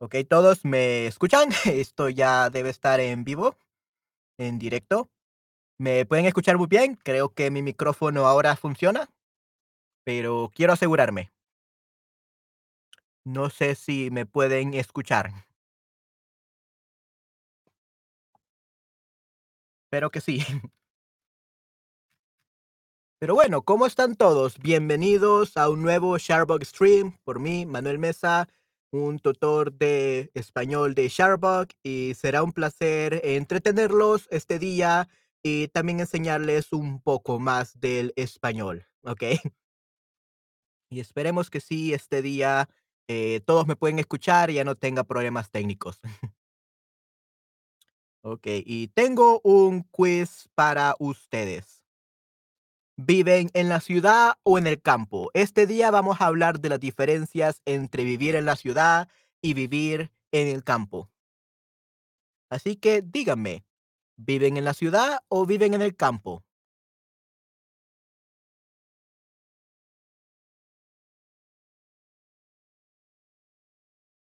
Ok, todos me escuchan. Esto ya debe estar en vivo, en directo. ¿Me pueden escuchar muy bien? Creo que mi micrófono ahora funciona, pero quiero asegurarme. No sé si me pueden escuchar. Espero que sí. Pero bueno, ¿cómo están todos? Bienvenidos a un nuevo Sharebox Stream por mí, Manuel Mesa, un tutor de español de Sharebox y será un placer entretenerlos este día y también enseñarles un poco más del español, ¿ok? Y esperemos que sí, este día eh, todos me pueden escuchar y ya no tenga problemas técnicos. Ok, y tengo un quiz para ustedes. ¿Viven en la ciudad o en el campo? Este día vamos a hablar de las diferencias entre vivir en la ciudad y vivir en el campo. Así que díganme, ¿viven en la ciudad o viven en el campo?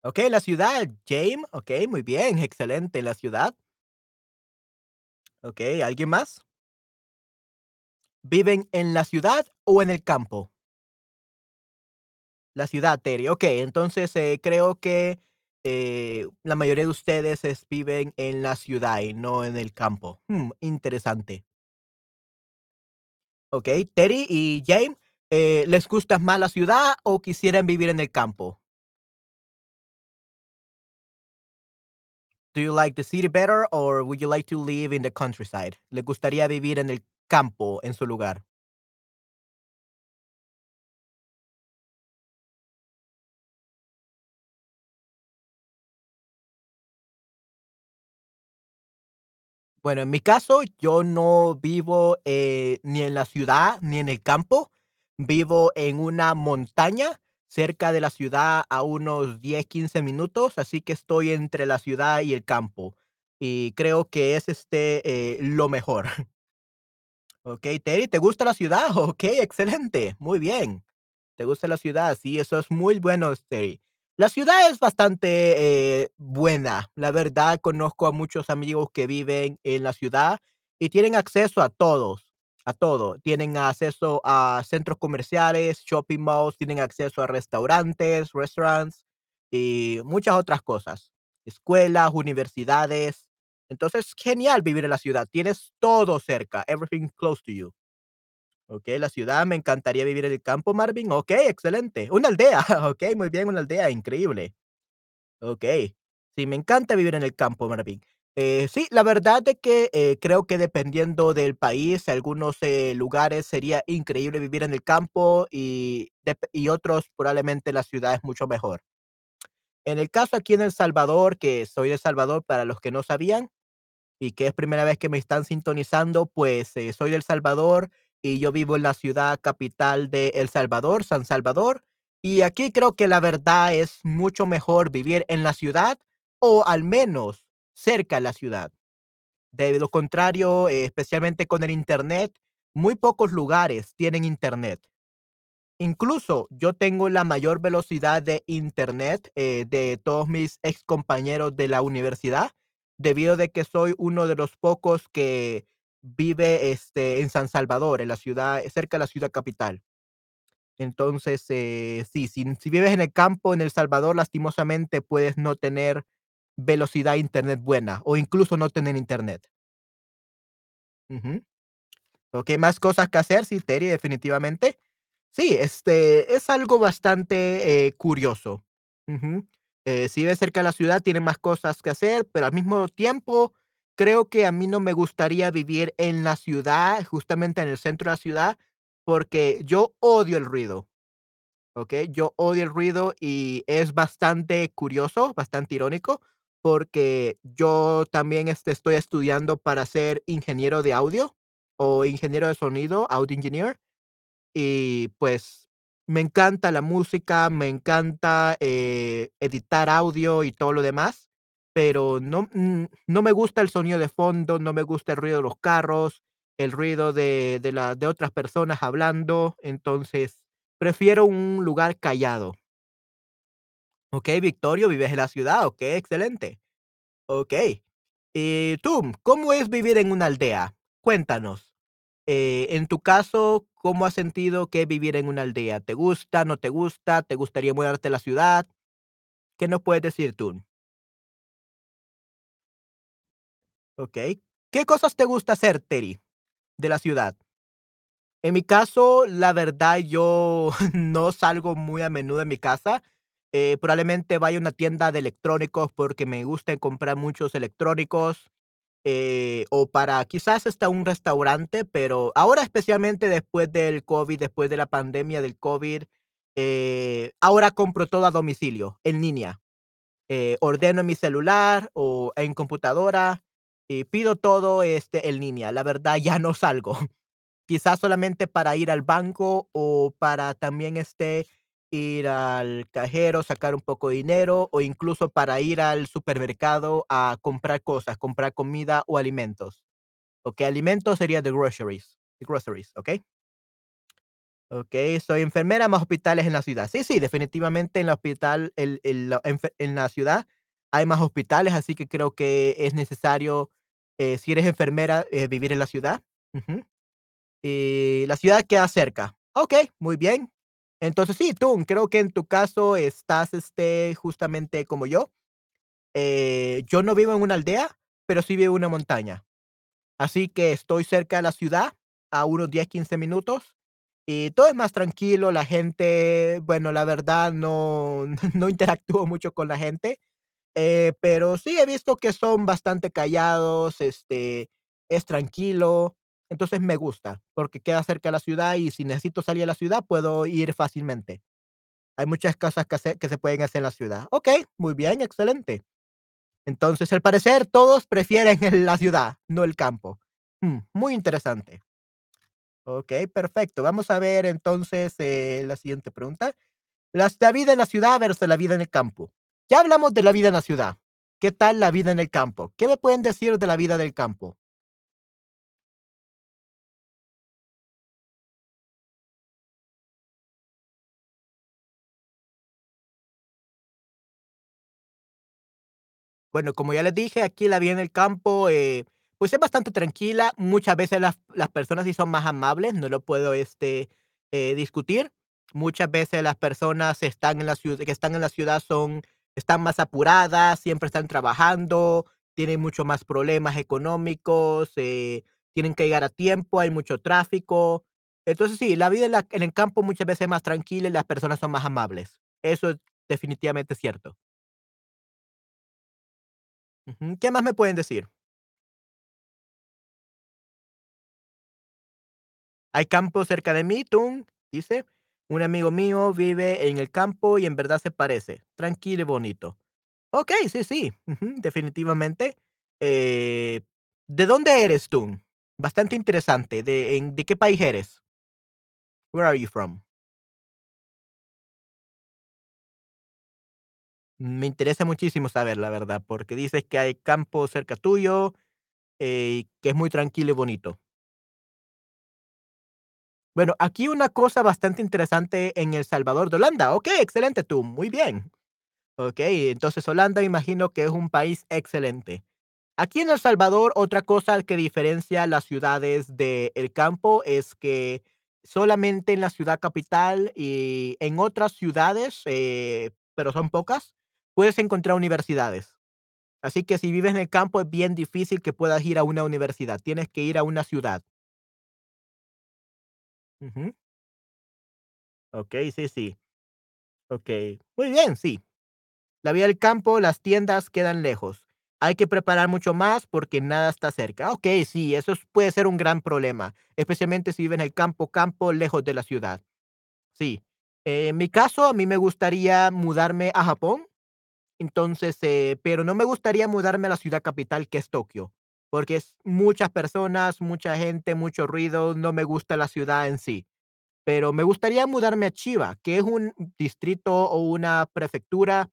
Ok, la ciudad, James. Ok, muy bien, excelente, la ciudad. Ok, ¿alguien más? ¿Viven en la ciudad o en el campo? La ciudad, Terry. Ok, entonces eh, creo que eh, la mayoría de ustedes es- viven en la ciudad y no en el campo. Hmm, interesante. Ok, Terry y James, eh, ¿les gusta más la ciudad o quisieran vivir en el campo? Do you like the city better or would you like to live in the countryside? ¿Les gustaría vivir en el campo en su lugar? Bueno, en mi caso, yo no vivo eh, ni en la ciudad ni en el campo. Vivo en una montaña cerca de la ciudad a unos 10, 15 minutos, así que estoy entre la ciudad y el campo. Y creo que es este eh, lo mejor. Ok, Terry, ¿te gusta la ciudad? Ok, excelente, muy bien. ¿Te gusta la ciudad? Sí, eso es muy bueno, Terry. La ciudad es bastante eh, buena. La verdad, conozco a muchos amigos que viven en la ciudad y tienen acceso a todos, a todo. Tienen acceso a centros comerciales, shopping malls, tienen acceso a restaurantes, restaurants y muchas otras cosas. Escuelas, universidades. Entonces, genial vivir en la ciudad. Tienes todo cerca, everything close to you. Okey, la ciudad, me encantaría vivir en el campo, Marvin. Okey, excelente. Una aldea. Okey, muy bien, una aldea, increíble. Okey. Sí, me encanta vivir en el campo, Marvin. Eh, sí, la verdad de que, eh, creo que dependiendo del país, algunos, eh, lugares sería increíble vivir en el campo y dep y otros probablemente la ciudad es mucho mejor. En el caso aquí en El Salvador, que soy de Salvador, para los que no sabían, y que es primera vez que me están sintonizando, pues, eh, soy de El Salvador y yo vivo en la ciudad capital de El Salvador, San Salvador. Y aquí creo que la verdad es mucho mejor vivir en la ciudad o al menos cerca de la ciudad. De lo contrario, eh, especialmente con el Internet, muy pocos lugares tienen Internet. Incluso yo tengo la mayor velocidad de internet eh, de todos mis ex compañeros de la universidad, debido de que soy uno de los pocos que vive este, en San Salvador, en la ciudad, cerca de la ciudad capital. Entonces, eh, sí, si, si vives en el campo, en El Salvador, lastimosamente puedes no tener velocidad internet buena o incluso no tener internet. Ujú. Ok, más cosas que hacer, sí, Terry, definitivamente. Sí, este, es algo bastante, eh, curioso. Ujú. Eh, si vives cerca de la ciudad, tiene más cosas que hacer, pero al mismo tiempo, creo que a mí no me gustaría vivir en la ciudad, justamente en el centro de la ciudad, porque yo odio el ruido, ¿ok? Yo odio el ruido y es bastante curioso, bastante irónico, porque yo también, este, estoy estudiando para ser ingeniero de audio o ingeniero de sonido, audio engineer. Y pues me encanta la música, me encanta eh, editar audio y todo lo demás, pero no, no me gusta el sonido de fondo, no me gusta el ruido de los carros, el ruido de, de, la, de otras personas hablando, entonces prefiero un lugar callado. Okey, Victorio, vives en la ciudad, okey, excelente. Okey. Y tú, ¿cómo es vivir en una aldea? Cuéntanos. Eh, en tu caso, ¿cómo has sentido que vivir en una aldea? ¿Te gusta, no te gusta? ¿Te gustaría mudarte a la ciudad? ¿Qué nos puedes decir tú? Okey. ¿Qué cosas te gusta hacer, Terry, de la ciudad? En mi caso, la verdad, yo no salgo muy a menudo de mi casa. Eh, probablemente vaya a una tienda de electrónicos porque me gusta comprar muchos electrónicos, eh, o para quizás hasta un restaurante, pero ahora especialmente después del COVID, después de la pandemia del COVID, eh, ahora compro todo a domicilio, en línea. Eh, ordeno en mi celular o en computadora y pido todo, este, en línea. La verdad, ya no salgo. Quizás solamente para ir al banco o para también, este, ir al cajero, sacar un poco de dinero o incluso para ir al supermercado a comprar cosas, comprar comida o alimentos. Okey, alimentos sería the groceries, the groceries, ¿okey? Okey, soy enfermera, más hospitales en la ciudad. Sí, sí, definitivamente en hospital, la enfe en la ciudad hay más hospitales, así que creo que es necesario, eh, si eres enfermera, eh, vivir en la ciudad. Y la ciudad queda cerca. Okey, muy bien. Entonces sí, tú, creo que en tu caso estás, este, justamente como yo. Eh, yo no vivo en una aldea, pero sí vivo en una montaña. Así que estoy cerca de la ciudad, a unos 10, 15 minutos, y todo es más tranquilo, la gente, bueno, la verdad no no interactúo mucho con la gente, eh, pero sí he visto que son bastante callados, este, es tranquilo, entonces me gusta, porque queda cerca de la ciudad y si necesito salir a la ciudad, puedo ir fácilmente. Hay muchas cosas que hacer que se pueden hacer en la ciudad. Okey, muy bien, excelente. Entonces, al parecer, todos prefieren en la ciudad, no el campo. Mm, muy interesante. Okey, perfecto. Vamos a ver entonces, eh, la siguiente pregunta. Las la vida en la ciudad versus la vida en el campo. Ya hablamos de la vida en la ciudad. ¿Qué tal la vida en el campo? ¿Qué me pueden decir de la vida del campo? Bueno, como ya les dije, aquí la vida en el campo, eh, pues es bastante tranquila. Muchas veces las, las personas sí son más amables, no lo puedo este, eh, discutir. Muchas veces las personas que están en la ciudad son, están más apuradas, siempre están trabajando, tienen mucho más problemas económicos, eh, tienen que llegar a tiempo, hay mucho tráfico. Entonces sí, la vida en, en el campo muchas veces es más tranquila y las personas son más amables. Eso es definitivamente cierto. ¿Qué más me pueden decir? Hay campo cerca de mí, Tun, dice. Un amigo mío vive en el campo y en verdad se parece. Tranquilo y bonito. Ok, sí, sí, definitivamente. Eh, ¿de dónde eres tú? Bastante interesante. ¿De, en- ¿De qué país eres? Where are you from? Me interesa muchísimo saber la verdad, porque dices que hay campo cerca tuyo, eh, que es muy tranquilo y bonito. Bueno, aquí una cosa bastante interesante en El Salvador de Holanda. Ok, excelente tú, muy bien. Okey, entonces Holanda imagino que es un país excelente. Aquí en El Salvador, otra cosa que diferencia las ciudades del campo es que solamente en la ciudad capital y en otras ciudades, eh, pero son pocas, puedes encontrar universidades. Así que si vives en el campo es bien difícil que puedas ir a una universidad, tienes que ir a una ciudad. Ujú. Okey, sí, sí. Okey. Muy bien, sí. La vida del campo, las tiendas quedan lejos. Hay que preparar mucho más porque nada está cerca. Ok, sí, eso es- puede ser un gran problema, especialmente si vive en el campo, campo, lejos de la ciudad. Sí. Eh, en mi caso, a mí me gustaría mudarme a Japón, entonces, eh, pero no me gustaría mudarme a la ciudad capital, que es Tokio, porque es muchas personas, mucha gente, mucho ruido, no me gusta la ciudad en sí pero me gustaría mudarme a Chiba, que es un distrito o una prefectura,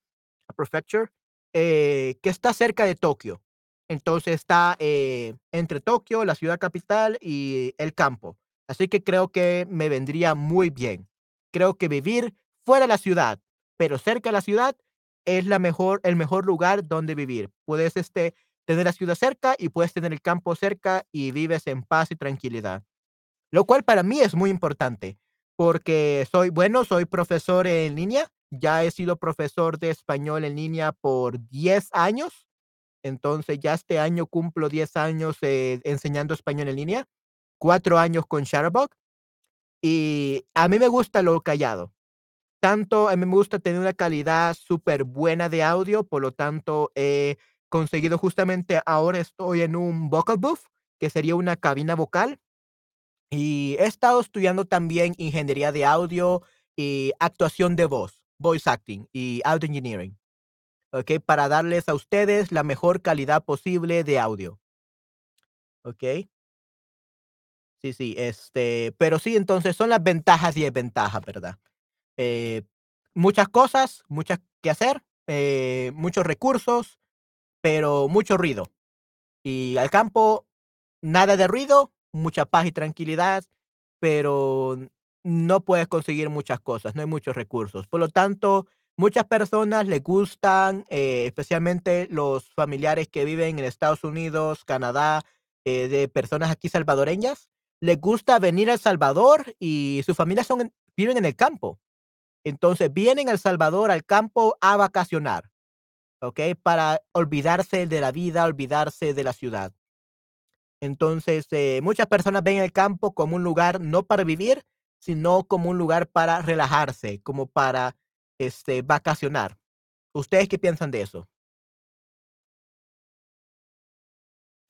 prefecture, eh, que está cerca de Tokio. Entonces está eh, entre Tokio, la ciudad capital, y el campo. Así que creo que me vendría muy bien. Creo que vivir fuera de la ciudad, pero cerca de la ciudad, es la mejor el mejor lugar donde vivir. Puedes, este, tener la ciudad cerca y puedes tener el campo cerca y vives en paz y tranquilidad. Lo cual para mí es muy importante, porque soy bueno, soy profesor en línea, ya he sido profesor de español en línea por 10 años, entonces ya este año cumplo 10 años, eh, enseñando español en línea, 4 años con Shutterbug, y a mí me gusta lo callado. Tanto a mí me gusta tener una calidad súper buena de audio, por lo tanto, he conseguido justamente ahora estoy en un vocal booth, que sería una cabina vocal, y he estado estudiando también ingeniería de audio y actuación de voz, voice acting y audio engineering, ¿okey? Para darles a ustedes la mejor calidad posible de audio. ¿Okey? Sí, sí, este, pero sí, entonces son las ventajas y desventajas, ¿verdad? Eh, muchas cosas, muchas que hacer, eh, muchos recursos, pero mucho ruido. Y al campo, nada de ruido, mucha paz y tranquilidad, pero no puedes conseguir muchas cosas, no hay muchos recursos. Por lo tanto, muchas personas les gustan, eh, especialmente los familiares que viven en Estados Unidos, Canadá, de personas aquí salvadoreñas, les gusta venir a Salvador y sus familias son en viven en el campo. Entonces, vienen a El Salvador al campo a vacacionar, ¿okey? Para olvidarse de la vida, olvidarse de la ciudad. Entonces, eh, muchas personas ven el campo como un lugar no para vivir, sino como un lugar para relajarse, como para, este, vacacionar. ¿Ustedes qué piensan de eso?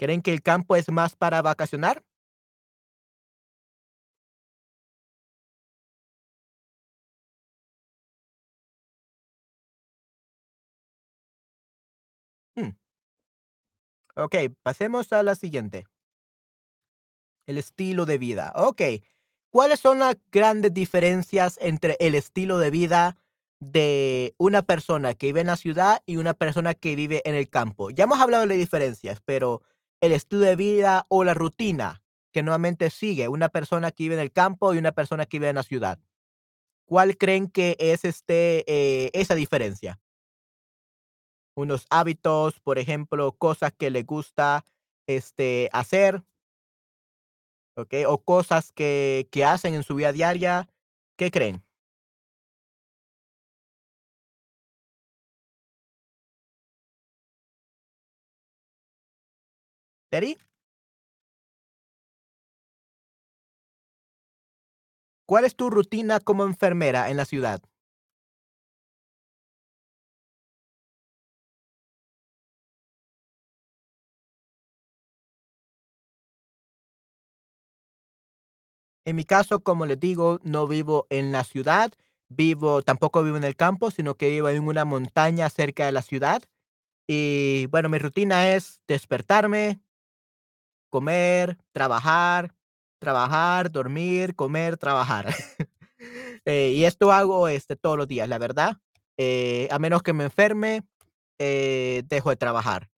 ¿Creen que el campo es más para vacacionar? Okey, pasemos a la siguiente. El estilo de vida. Okey, ¿cuáles son las grandes diferencias entre el estilo de vida de una persona que vive en la ciudad y una persona que vive en el campo? Ya hemos hablado de diferencias, pero el estilo de vida o la rutina que normalmente sigue una persona que vive en el campo y una persona que vive en la ciudad. ¿Cuál creen que es, este, eh, esa diferencia? Unos hábitos, por ejemplo, cosas que le gusta, este, hacer. O cosas que que hacen en su vida diaria, ¿qué creen? ¿Eddie? ¿Cuál es tu rutina como enfermera en la ciudad? En mi caso, como les digo, no vivo en la ciudad, vivo tampoco vivo en el campo, sino que vivo en una montaña cerca de la ciudad. Y bueno, mi rutina es despertarme comer, trabajar, trabajar, dormir, comer, trabajar. Eh, y esto hago, este, todos los días, la verdad. Eh, a menos que me enferme, eh, dejo de trabajar.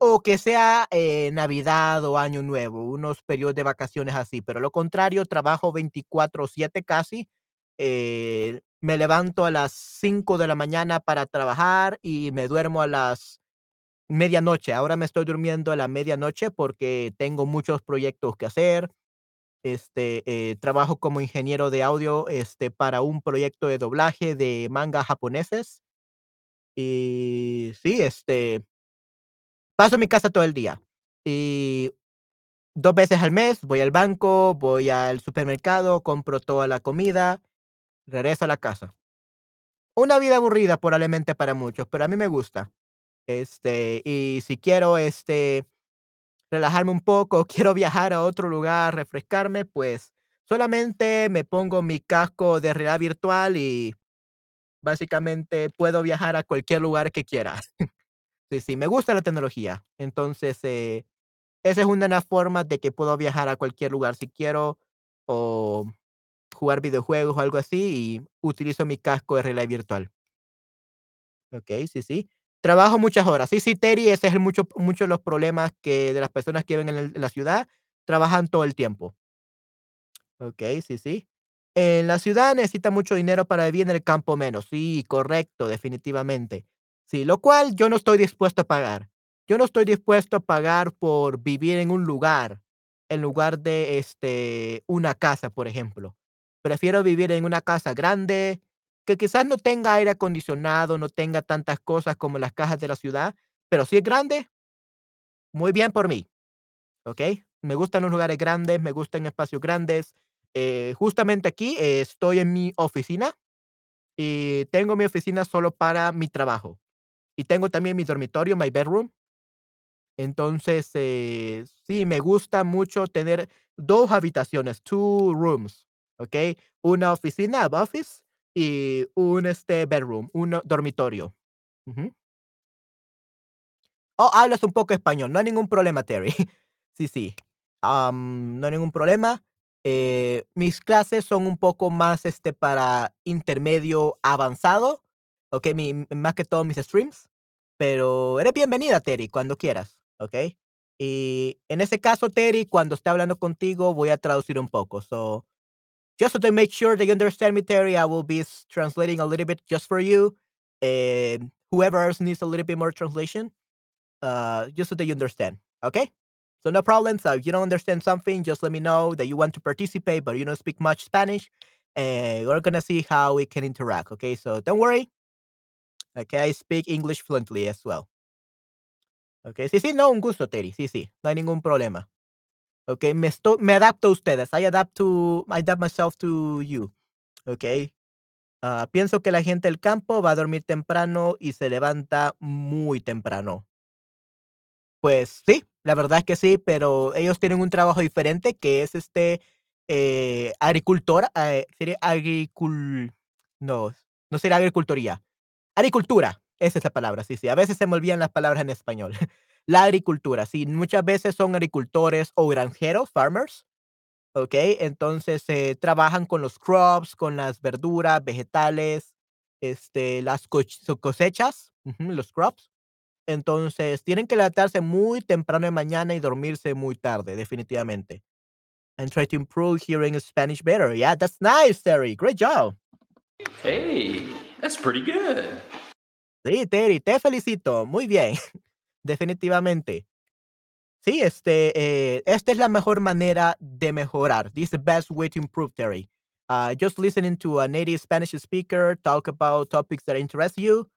O que sea, eh, Navidad o Año Nuevo, unos periodos de vacaciones así, pero lo contrario, trabajo 24/7 casi. Eh, me levanto a las 5 de la mañana para trabajar y me duermo a las medianoche. Ahora me estoy durmiendo a la medianoche porque tengo muchos proyectos que hacer. Este, eh, trabajo como ingeniero de audio, este, para un proyecto de doblaje de mangas japoneses. Y sí, este paso mi casa todo el día. Y 2 veces al mes voy al banco, voy al supermercado, compro toda la comida, regreso a la casa. Una vida aburrida probablemente para muchos, pero a mí me gusta. Este, y si quiero, este, relajarme un poco, quiero viajar a otro lugar, refrescarme, pues solamente me pongo mi casco de realidad virtual y básicamente puedo viajar a cualquier lugar que quiera. Sí, sí, me gusta la tecnología. Entonces, eh, esa es una de las formas de que puedo viajar a cualquier lugar si quiero, o jugar videojuegos o algo así, y utilizo mi casco de realidad virtual. Okey, sí, sí. Trabajo muchas horas. Sí, sí, Terry, ese es el mucho muchos de los problemas que de las personas que viven en el en la ciudad, trabajan todo el tiempo. Okey, sí, sí. En la ciudad necesita mucho dinero para vivir, en el campo menos. Sí, correcto, definitivamente. Sí, lo cual yo no estoy dispuesto a pagar. Yo no estoy dispuesto a pagar por vivir en un lugar, en lugar de, este, una casa, por ejemplo. Prefiero vivir en una casa grande, que quizás no tenga aire acondicionado, no tenga tantas cosas como las casas de la ciudad, pero si es grande, muy bien por mí, ¿ok? Me gustan los lugares grandes, me gustan espacios grandes. Eh, justamente aquí eh, estoy en mi oficina y tengo mi oficina solo para mi trabajo. Y tengo también mi dormitorio, my bedroom. Entonces, eh, sí, me gusta mucho tener 2 habitaciones, two rooms, ¿ok? Una oficina, office, y un, este, bedroom, un dormitorio. Oh, hablas un poco español, no hay ningún problema, Terry. Sí, sí. No hay ningún problema. Eh, mis clases son un poco más, este, para intermedio avanzado, ¿ok? Mi más que todo mis streams, pero eres bienvenida, Terry, cuando quieras, ¿ok? Y en ese caso, Terry, cuando esté hablando contigo, voy a traducir un poco. So, just to make sure that you understand me, Terry, I will be translating a little bit just for you, and whoever else needs a little bit more translation, uh, just so that you understand, okay? So no problem. So if you don't understand something, just let me know that you want to participate, but you don't speak much Spanish, and we're gonna see how we can interact, okay? So don't worry. Okay, I speak English fluently as well. Okay, sí, sí, no, un gusto, Terry. Sí, sí, no hay ningún problema. Okay, me me adapto a ustedes. I adapt to I adapt myself to you. Okay. Ah, pienso que la gente del campo va a dormir temprano y se levanta muy temprano. Pues sí, la verdad es que sí, pero ellos tienen un trabajo diferente que es, este, eh, agricultor, eh, sería agricul no, no sería agricultoría. Agricultura, esa es la palabra, sí, sí, a veces se me olvidan las palabras en español. La agricultura, sí, muchas veces son agricultores o granjeros, farmers, ¿okey? Entonces, eh, trabajan con los crops, con las verduras, vegetales, este, las cosechas, los crops. Entonces, tienen que levantarse muy temprano de mañana y dormirse muy tarde, definitivamente. And try to improve hearing Spanish better. Yeah, that's nice, Terry. Great job. Hey, that's pretty good. Sí, Terry, te felicito. Muy bien, definitivamente. Sí, este, eh, esta es la mejor manera de mejorar. This is the best way to improve, Terry. Uh, just listening to a native Spanish speaker talk about topics that interest you.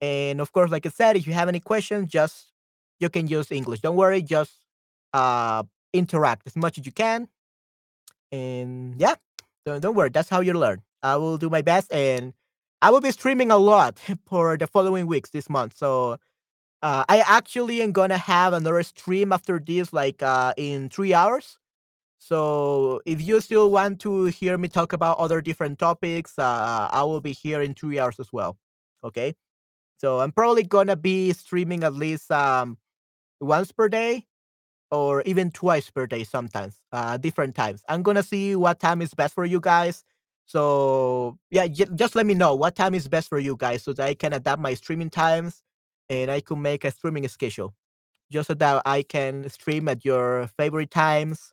And of course, like I said, if you have any questions, just you can use English. Don't worry, just uh, interact as much as you can. And yeah, don't, don't worry. That's how you learn. I will do my best, and I will be streaming a lot for the following weeks this month. So uh, I actually am gonna have another stream after this, like uh, in three hours. So if you still want to hear me talk about other different topics, uh, I will be here in three hours as well. Okay. So I'm probably gonna be streaming at least um, once per day or even twice per day sometimes, uh, different times. I'm gonna see what time is best for you guys. So yeah, j- just let me know what time is best for you guys so that I can adapt my streaming times and I could make a streaming schedule just so that I can stream at your favorite times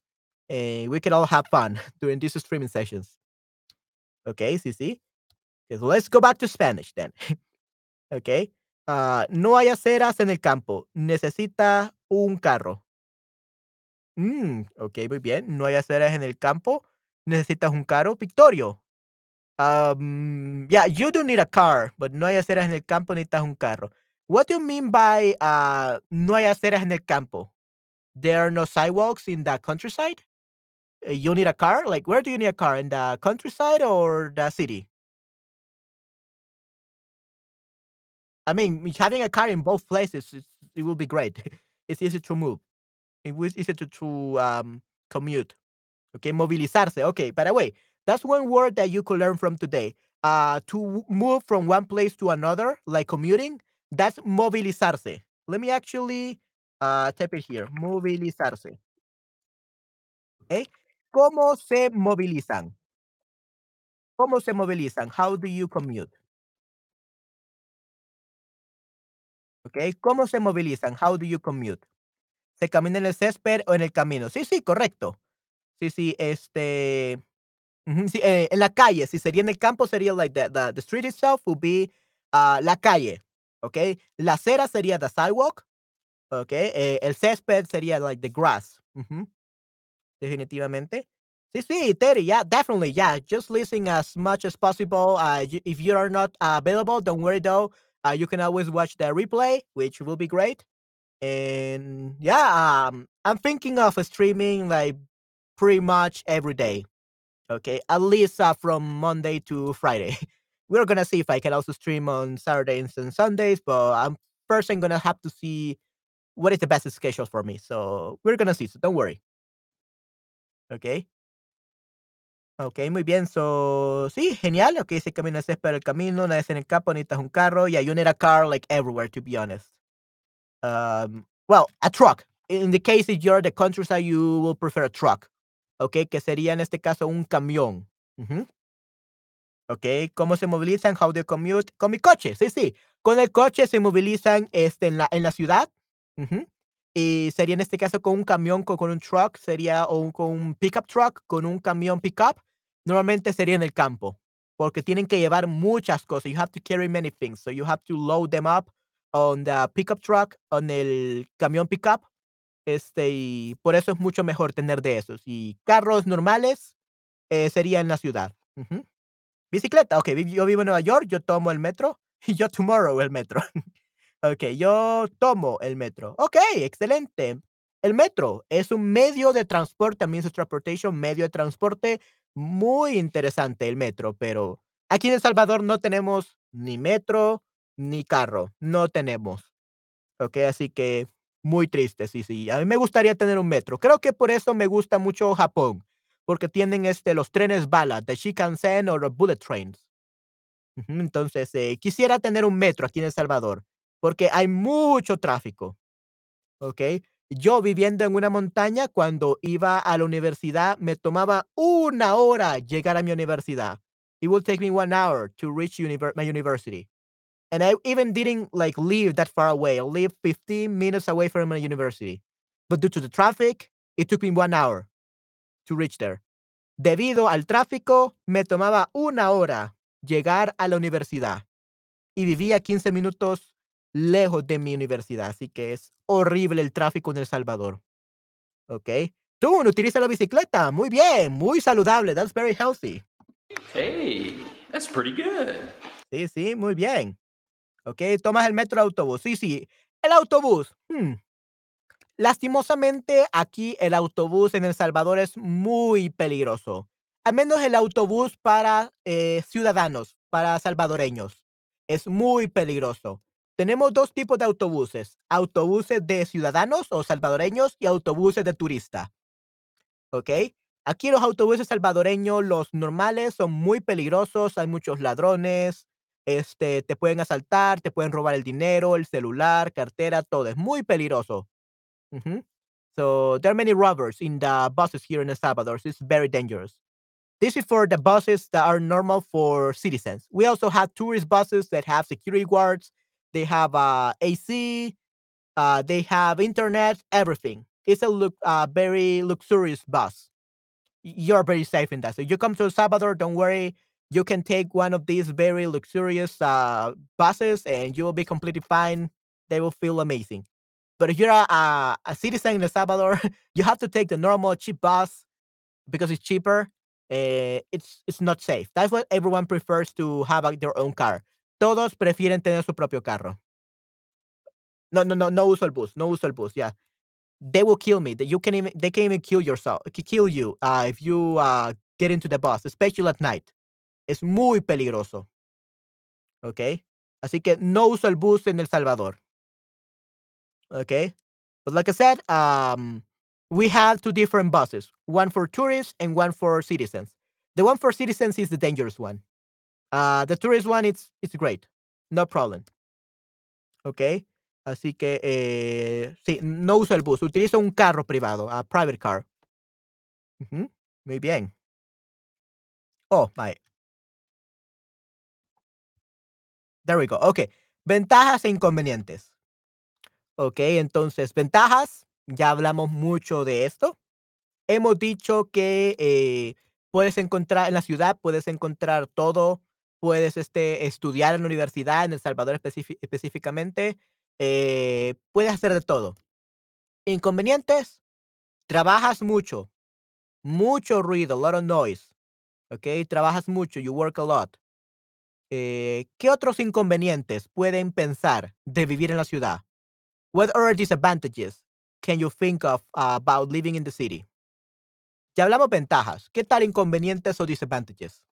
and we can all have fun during these streaming sessions. Okay, sí. Okay, so let's go back to Spanish then. okay. Ah, no hay aceras en el campo. Necesita un carro. Mm, ok, muy bien. No hay aceras en el campo. Necesitas un carro. Victorio. Um, yeah, you do need a car, but no hay aceras en el campo, necesitas un carro. What do you mean by uh, no hay aceras en el campo? There are no sidewalks in the countryside? Uh, You need a car? Like, where do you need a car? In the countryside or the city? I mean, having a car in both places, is, it will be great. It's easy to move. It was easy to, to um, commute. Okay, movilizarse. Okay, by the way, that's one word that you could learn from today. Uh, to move from one place to another, like commuting, that's movilizarse. Let me actually uh, type it here. Movilizarse. Okay. ¿Cómo se movilizan? ¿Cómo se movilizan? How do you commute? Okay. ¿Cómo se movilizan? How do you commute? ¿Se camina en el césped o en el camino? Sí, sí, correcto. Sí, sí, este, eh, en la calle, si sería en el campo, sería like the, the, the street itself would be ah, la calle. ¿ok? La acera sería the sidewalk, ¿ok? Eh, el césped sería like the grass. Definitivamente. Sí, sí, Terry, yeah, definitely, yeah. Just listen as much as possible. Uh, if you are not uh, available, don't worry though. Uh, you can always watch the replay, which will be great. And yeah, um, I'm thinking of streaming like pretty much every day. Okay, at least uh, from Monday to Friday. We're gonna see if I can also stream on Saturdays and Sundays, but I'm first I'm gonna have to see what is the best schedule for me. So we're gonna see. So don't worry. Okay. Ok, muy bien. So, sí, genial. Ok, ese camino es para el camino, una vez en el campo necesitas un carro. Yeah, you need a car like everywhere, to be honest. Um, well, a truck. In the case if you're the countryside, you will prefer a truck. Ok, que sería en este caso un camión. Ujú. Ok, ¿cómo se movilizan? How they commute? Con mi coche, sí, sí. Con el coche se movilizan este, en, la, en la ciudad. Ujú. Y sería en este caso con un camión, con, con un truck, sería o con un pickup truck, con un camión pickup. Normalmente sería en el campo, porque tienen que llevar muchas cosas. You have to carry many things, so you have to load them up on the pickup truck, on el camión pickup. Este, y por eso es mucho mejor tener de esos. Y carros normales eh, sería en la ciudad. Ujú. Bicicleta, ok, yo vivo en Nueva York, yo tomo el metro y yo tomorrow el metro. ok, yo tomo el metro. Ok, excelente. El metro es un medio de transporte, means of transportation, medio de transporte muy interesante el metro, pero aquí en El Salvador no tenemos ni metro ni carro, no tenemos. Ok, así que muy triste, sí, sí. A mí me gustaría tener un metro. Creo que por eso me gusta mucho Japón, porque tienen este, los trenes bala, the Shinkansen o bullet trains. Entonces, eh, quisiera tener un metro aquí en El Salvador, porque hay mucho tráfico. ¿ok? Yo viviendo en una montaña, cuando iba a la universidad, me tomaba una hora llegar a mi universidad. It would take me one hour to reach my university. And I even didn't like live that far away. I live 15 minutes away from my university. But due to the traffic, it took me one hour to reach there. Debido al tráfico, me tomaba una hora llegar a la universidad. Y vivía 15 minutos lejos de mi universidad. Así que es horrible el tráfico en El Salvador. ¿Ok? Tú no utilizas la bicicleta. Muy bien, muy saludable. That's very healthy. Hey, that's pretty good. Sí, sí, muy bien. ¿Ok? Tomas el metro o autobús. Sí, sí. El autobús. hmm, Lastimosamente, aquí el autobús en El Salvador es muy peligroso. Al menos el autobús para eh, ciudadanos, para salvadoreños. Es muy peligroso. Tenemos dos tipos de autobuses. Autobuses de ciudadanos o salvadoreños y autobuses de turista. ¿Ok? Aquí los autobuses salvadoreños, los normales, son muy peligrosos. Hay muchos ladrones. Este, te pueden asaltar, te pueden robar el dinero, el celular, cartera, todo. Es muy peligroso. So there are many robbers in the buses here in El Salvador. So it's very dangerous. This is for the buses that are normal for citizens. We also have tourist buses that have security guards. They have uh, AC. Uh, they have internet. Everything. It's a look uh, very luxurious bus. You're very safe in that. So you come to El Salvador, don't worry. You can take one of these very luxurious uh, buses, and you will be completely fine. They will feel amazing. But if you're a, a, a citizen in El Salvador, you have to take the normal cheap bus because it's cheaper. eh, it's it's not safe. That's what everyone prefers to have like, their own car. Todos prefieren tener su propio carro. No, no, no, no uso el bus. No uso el bus. Yeah, they will kill me. That you can even they can even kill yourself, kill you uh, if you uh, get into the bus, especially at night. Es muy peligroso. Okay, así que no uso el bus en El Salvador. Okay. But like I said, um, we have two different buses, one for tourists and one for citizens. The one for citizens is the dangerous one. Uh, the tourist one, it's it's great, no problem. Okay. Así que eh, sí, no uso el bus, utilizo un carro privado, a private car. Ujú, Muy bien. Oh, my. There we go. Okay. Ventajas e inconvenientes. Ok, entonces, ventajas, ya hablamos mucho de esto. Hemos dicho que eh, puedes encontrar en la ciudad, puedes encontrar todo puedes, este, estudiar en la universidad en El Salvador específi específicamente, eh, puedes hacer de todo. Inconvenientes, trabajas mucho, mucho ruido, a lot of noise, ¿okey? Trabajas mucho, you work a lot. Eh, ¿qué otros inconvenientes pueden pensar de vivir en la ciudad? What other disadvantages can you think of uh, about living in the city? Ya hablamos ventajas, ¿qué tal inconvenientes o disadvantages?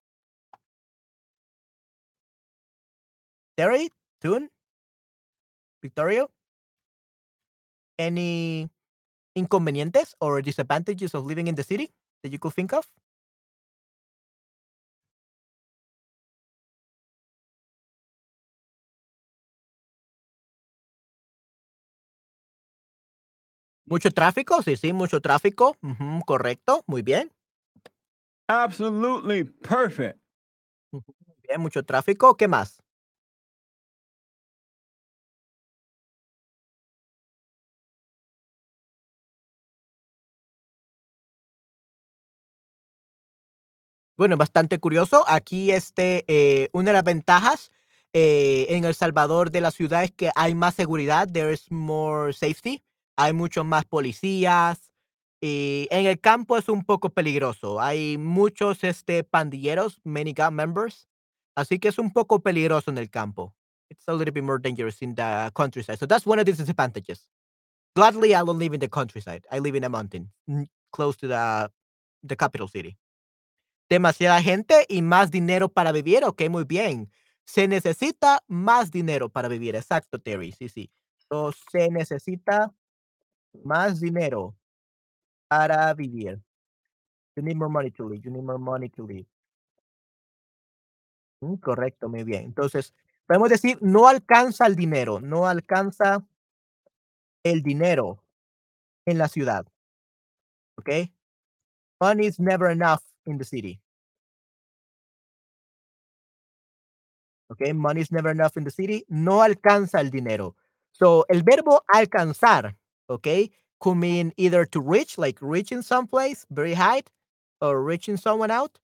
Terry, Tune, Victorio, any inconvenientes or disadvantages of living in the city that you could think of? Mucho tráfico, sí, sí, mucho tráfico. Correcto, muy bien. Absolutely perfect. Muy bien, mucho tráfico, ¿qué más? Bueno, bastante curioso. Aquí, este, eh, una de las ventajas, eh, en El Salvador de la ciudad es que hay más seguridad, there is more safety, hay muchos más policías, y en el campo es un poco peligroso. Hay muchos, este, pandilleros, many gang members, así que es un poco peligroso en el campo. It's a little bit more dangerous in the countryside. So that's one of the disadvantages. Gladly, I don't live in the countryside. I live in a mountain, close to the the capital city. Demasiada gente y más dinero para vivir, okey, muy bien. Se necesita más dinero para vivir, exacto, Terry, sí, sí. So, se necesita más dinero para vivir. You need more money to live, you need more money to live. Mm, correcto, muy bien. Entonces, podemos decir, no alcanza el dinero, no alcanza el dinero en la ciudad. ¿Okey? Money is never enough in the city. ¿Okey? Money is never enough in the city. No alcanza el dinero. So, el verbo alcanzar, ¿okey? Could mean either to reach, like reaching someplace very high, or reaching someone out.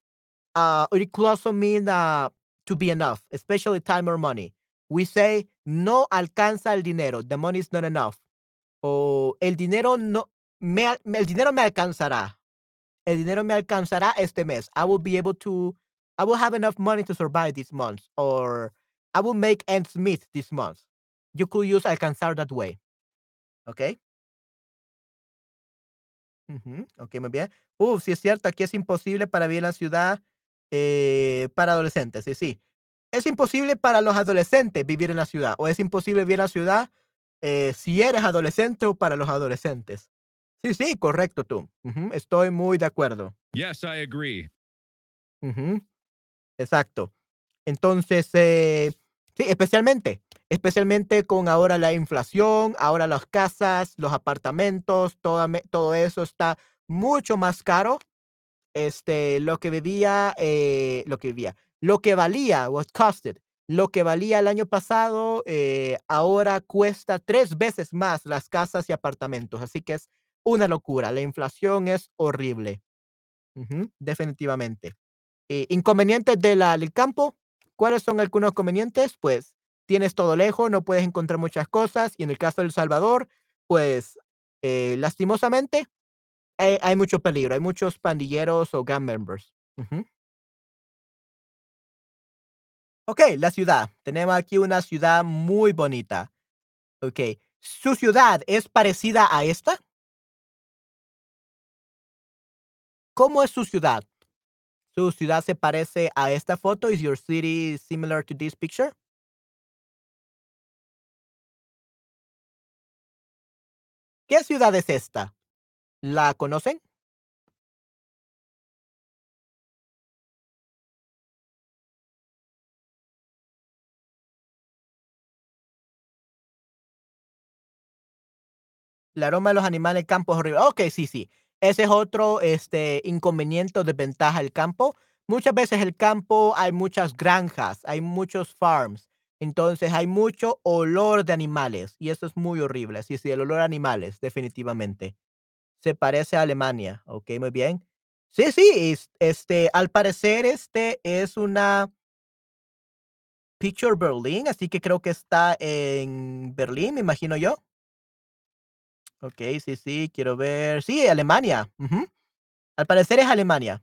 Uh, or it could also mean, uh, to be enough, especially time or money. We say, no alcanza el dinero, the money is not enough. O el dinero no me el dinero me alcanzará. El dinero me alcanzará este mes. I will be able to I will have enough money to survive this month, or I will make ends meet this month. You could use alcanzar that way. ¿Okey? Ujú, okey, muy bien. Uh, sí es cierto, aquí es imposible para vivir en la ciudad, eh, para adolescentes, sí, sí. Es imposible para los adolescentes vivir en la ciudad, o es imposible vivir en la ciudad, eh, si eres adolescente o para los adolescentes. Sí, sí, correcto tú. Ujú, estoy muy de acuerdo. Yes, I agree. Ujú, exacto. Entonces, eh, sí, especialmente, especialmente con ahora la inflación, ahora las casas, los apartamentos, toda me todo eso está mucho más caro. Este, lo que vivía, eh, lo que vivía, lo que valía, what costed, lo que valía el año pasado, eh, ahora cuesta 3 veces más las casas y apartamentos, así que es una locura. La inflación es horrible. Definitivamente. Eh, inconvenientes de la del campo, ¿cuáles son algunos inconvenientes? Pues, tienes todo lejos, no puedes encontrar muchas cosas, y en el caso de El Salvador, pues, eh, lastimosamente, hay mucho peligro, hay muchos pandilleros o gang members. Ujú. Okey, la ciudad. Tenemos aquí una ciudad muy bonita. Okey, ¿su ciudad es parecida a esta? ¿Cómo es su ciudad? ¿Su ciudad se parece a esta foto? Is your city similar to this picture? ¿Qué ciudad es esta? ¿La conocen? El aroma de los animales campo es horrible. Okey, sí, sí. Ese es otro, este, inconveniente desventaja del campo. Muchas veces el campo hay muchas granjas, hay muchos farms, entonces hay mucho olor de animales, y eso es muy horrible. Sí, sí, el olor a animales, definitivamente. Se parece a Alemania. Okey, muy bien. Sí, sí, es este, al parecer, este, es una Picture Berlin, así que creo que está en Berlín, me imagino yo. Okey, sí, sí, quiero ver. Sí, Alemania. Al parecer es Alemania.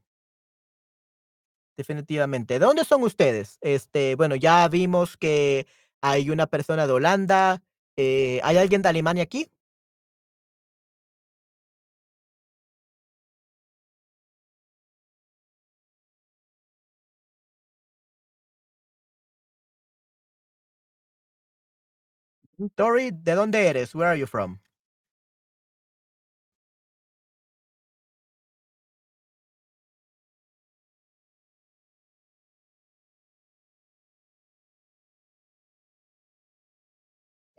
Definitivamente. ¿De dónde son ustedes? Este, bueno, ya vimos que hay una persona de Holanda, eh, ¿hay alguien de Alemania aquí? Mm, Tori, ¿de dónde eres? Where are you from?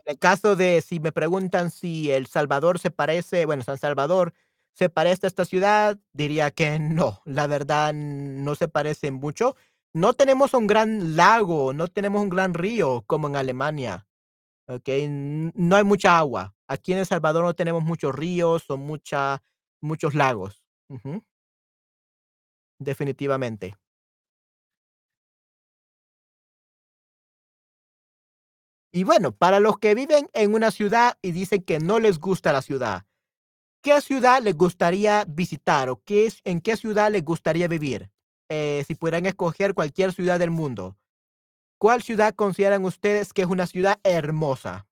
El caso de si me preguntan si El Salvador se parece, bueno, San Salvador se parece a esta ciudad, diría que no, la verdad no se parece mucho. No tenemos un gran lago, no tenemos un gran río como en Alemania, ¿okey? N no hay mucha agua. Aquí en El Salvador no tenemos muchos ríos o mucha muchos lagos. Definitivamente. Y bueno, para los que viven en una ciudad y dicen que no les gusta la ciudad, ¿qué ciudad les gustaría visitar o qué en qué ciudad les gustaría vivir? Eh, si pudieran escoger cualquier ciudad del mundo, ¿cuál ciudad consideran ustedes que es una ciudad hermosa?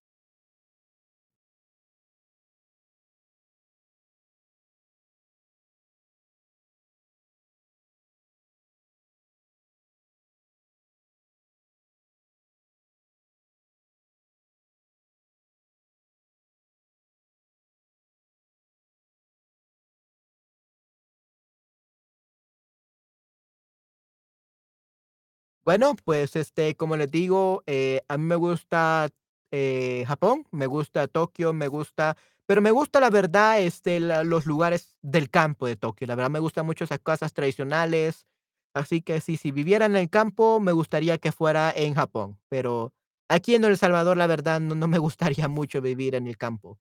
Bueno, pues, este, como les digo, eh, a mí me gusta, eh, Japón, me gusta Tokio, me gusta pero me gusta, la verdad, este, los lugares del campo de Tokio. La verdad, me gustan mucho esas casas tradicionales. Así que sí, si viviera en el campo, me gustaría que fuera en Japón, pero aquí en El Salvador, la verdad, no no me gustaría mucho vivir en el campo.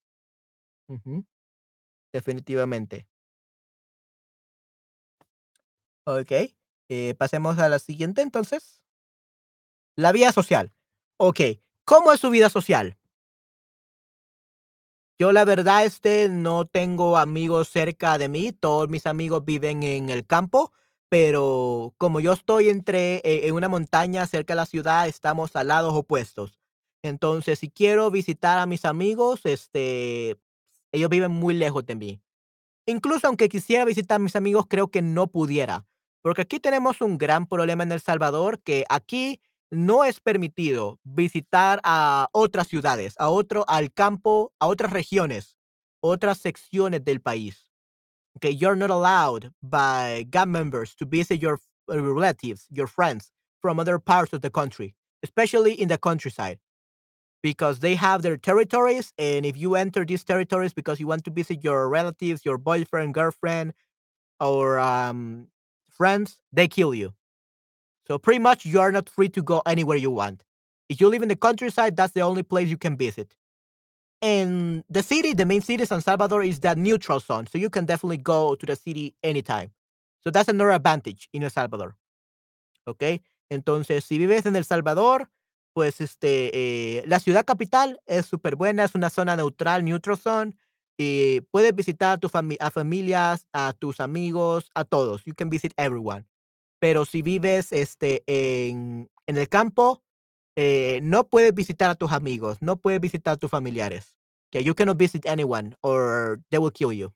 Definitivamente. Okey, eh, pasemos a la siguiente, entonces. La vida social. Okey, ¿cómo es su vida social? Yo, la verdad, este, no tengo amigos cerca de mí, todos mis amigos viven en el campo, pero como yo estoy entre e en una montaña cerca de la ciudad, estamos a lados opuestos. Entonces, si quiero visitar a mis amigos, este, ellos viven muy lejos de mí. Incluso aunque quisiera visitar a mis amigos, creo que no pudiera, porque aquí tenemos un gran problema en El Salvador, que aquí no es permitido visitar a otras ciudades, a otro al campo, a otras regiones, otras secciones del país. Okay, you're not allowed by gang members to visit your uh, relatives, your friends from other parts of the country, especially in the countryside, because they have their territories. And if you enter these territories because you want to visit your relatives, your boyfriend, girlfriend, or um, friends, they kill you. So pretty much you are not free to go anywhere you want. If you live in the countryside, that's the only place you can visit. And the city, the main city, San Salvador, is that neutral zone. So you can definitely go to the city anytime. So that's another advantage in El Salvador. ¿Ok? Entonces, si vives en El Salvador, pues este, eh, la ciudad capital es súper buena, es una zona neutral, neutral zone, y puedes visitar a, tu fami- a familias, a tus amigos, a todos. You can visit everyone. Pero si vives este, en, en el campo, eh, no puedes visitar a tus amigos, no puedes visitar a tus familiares. Que you cannot visit anyone or they will kill you.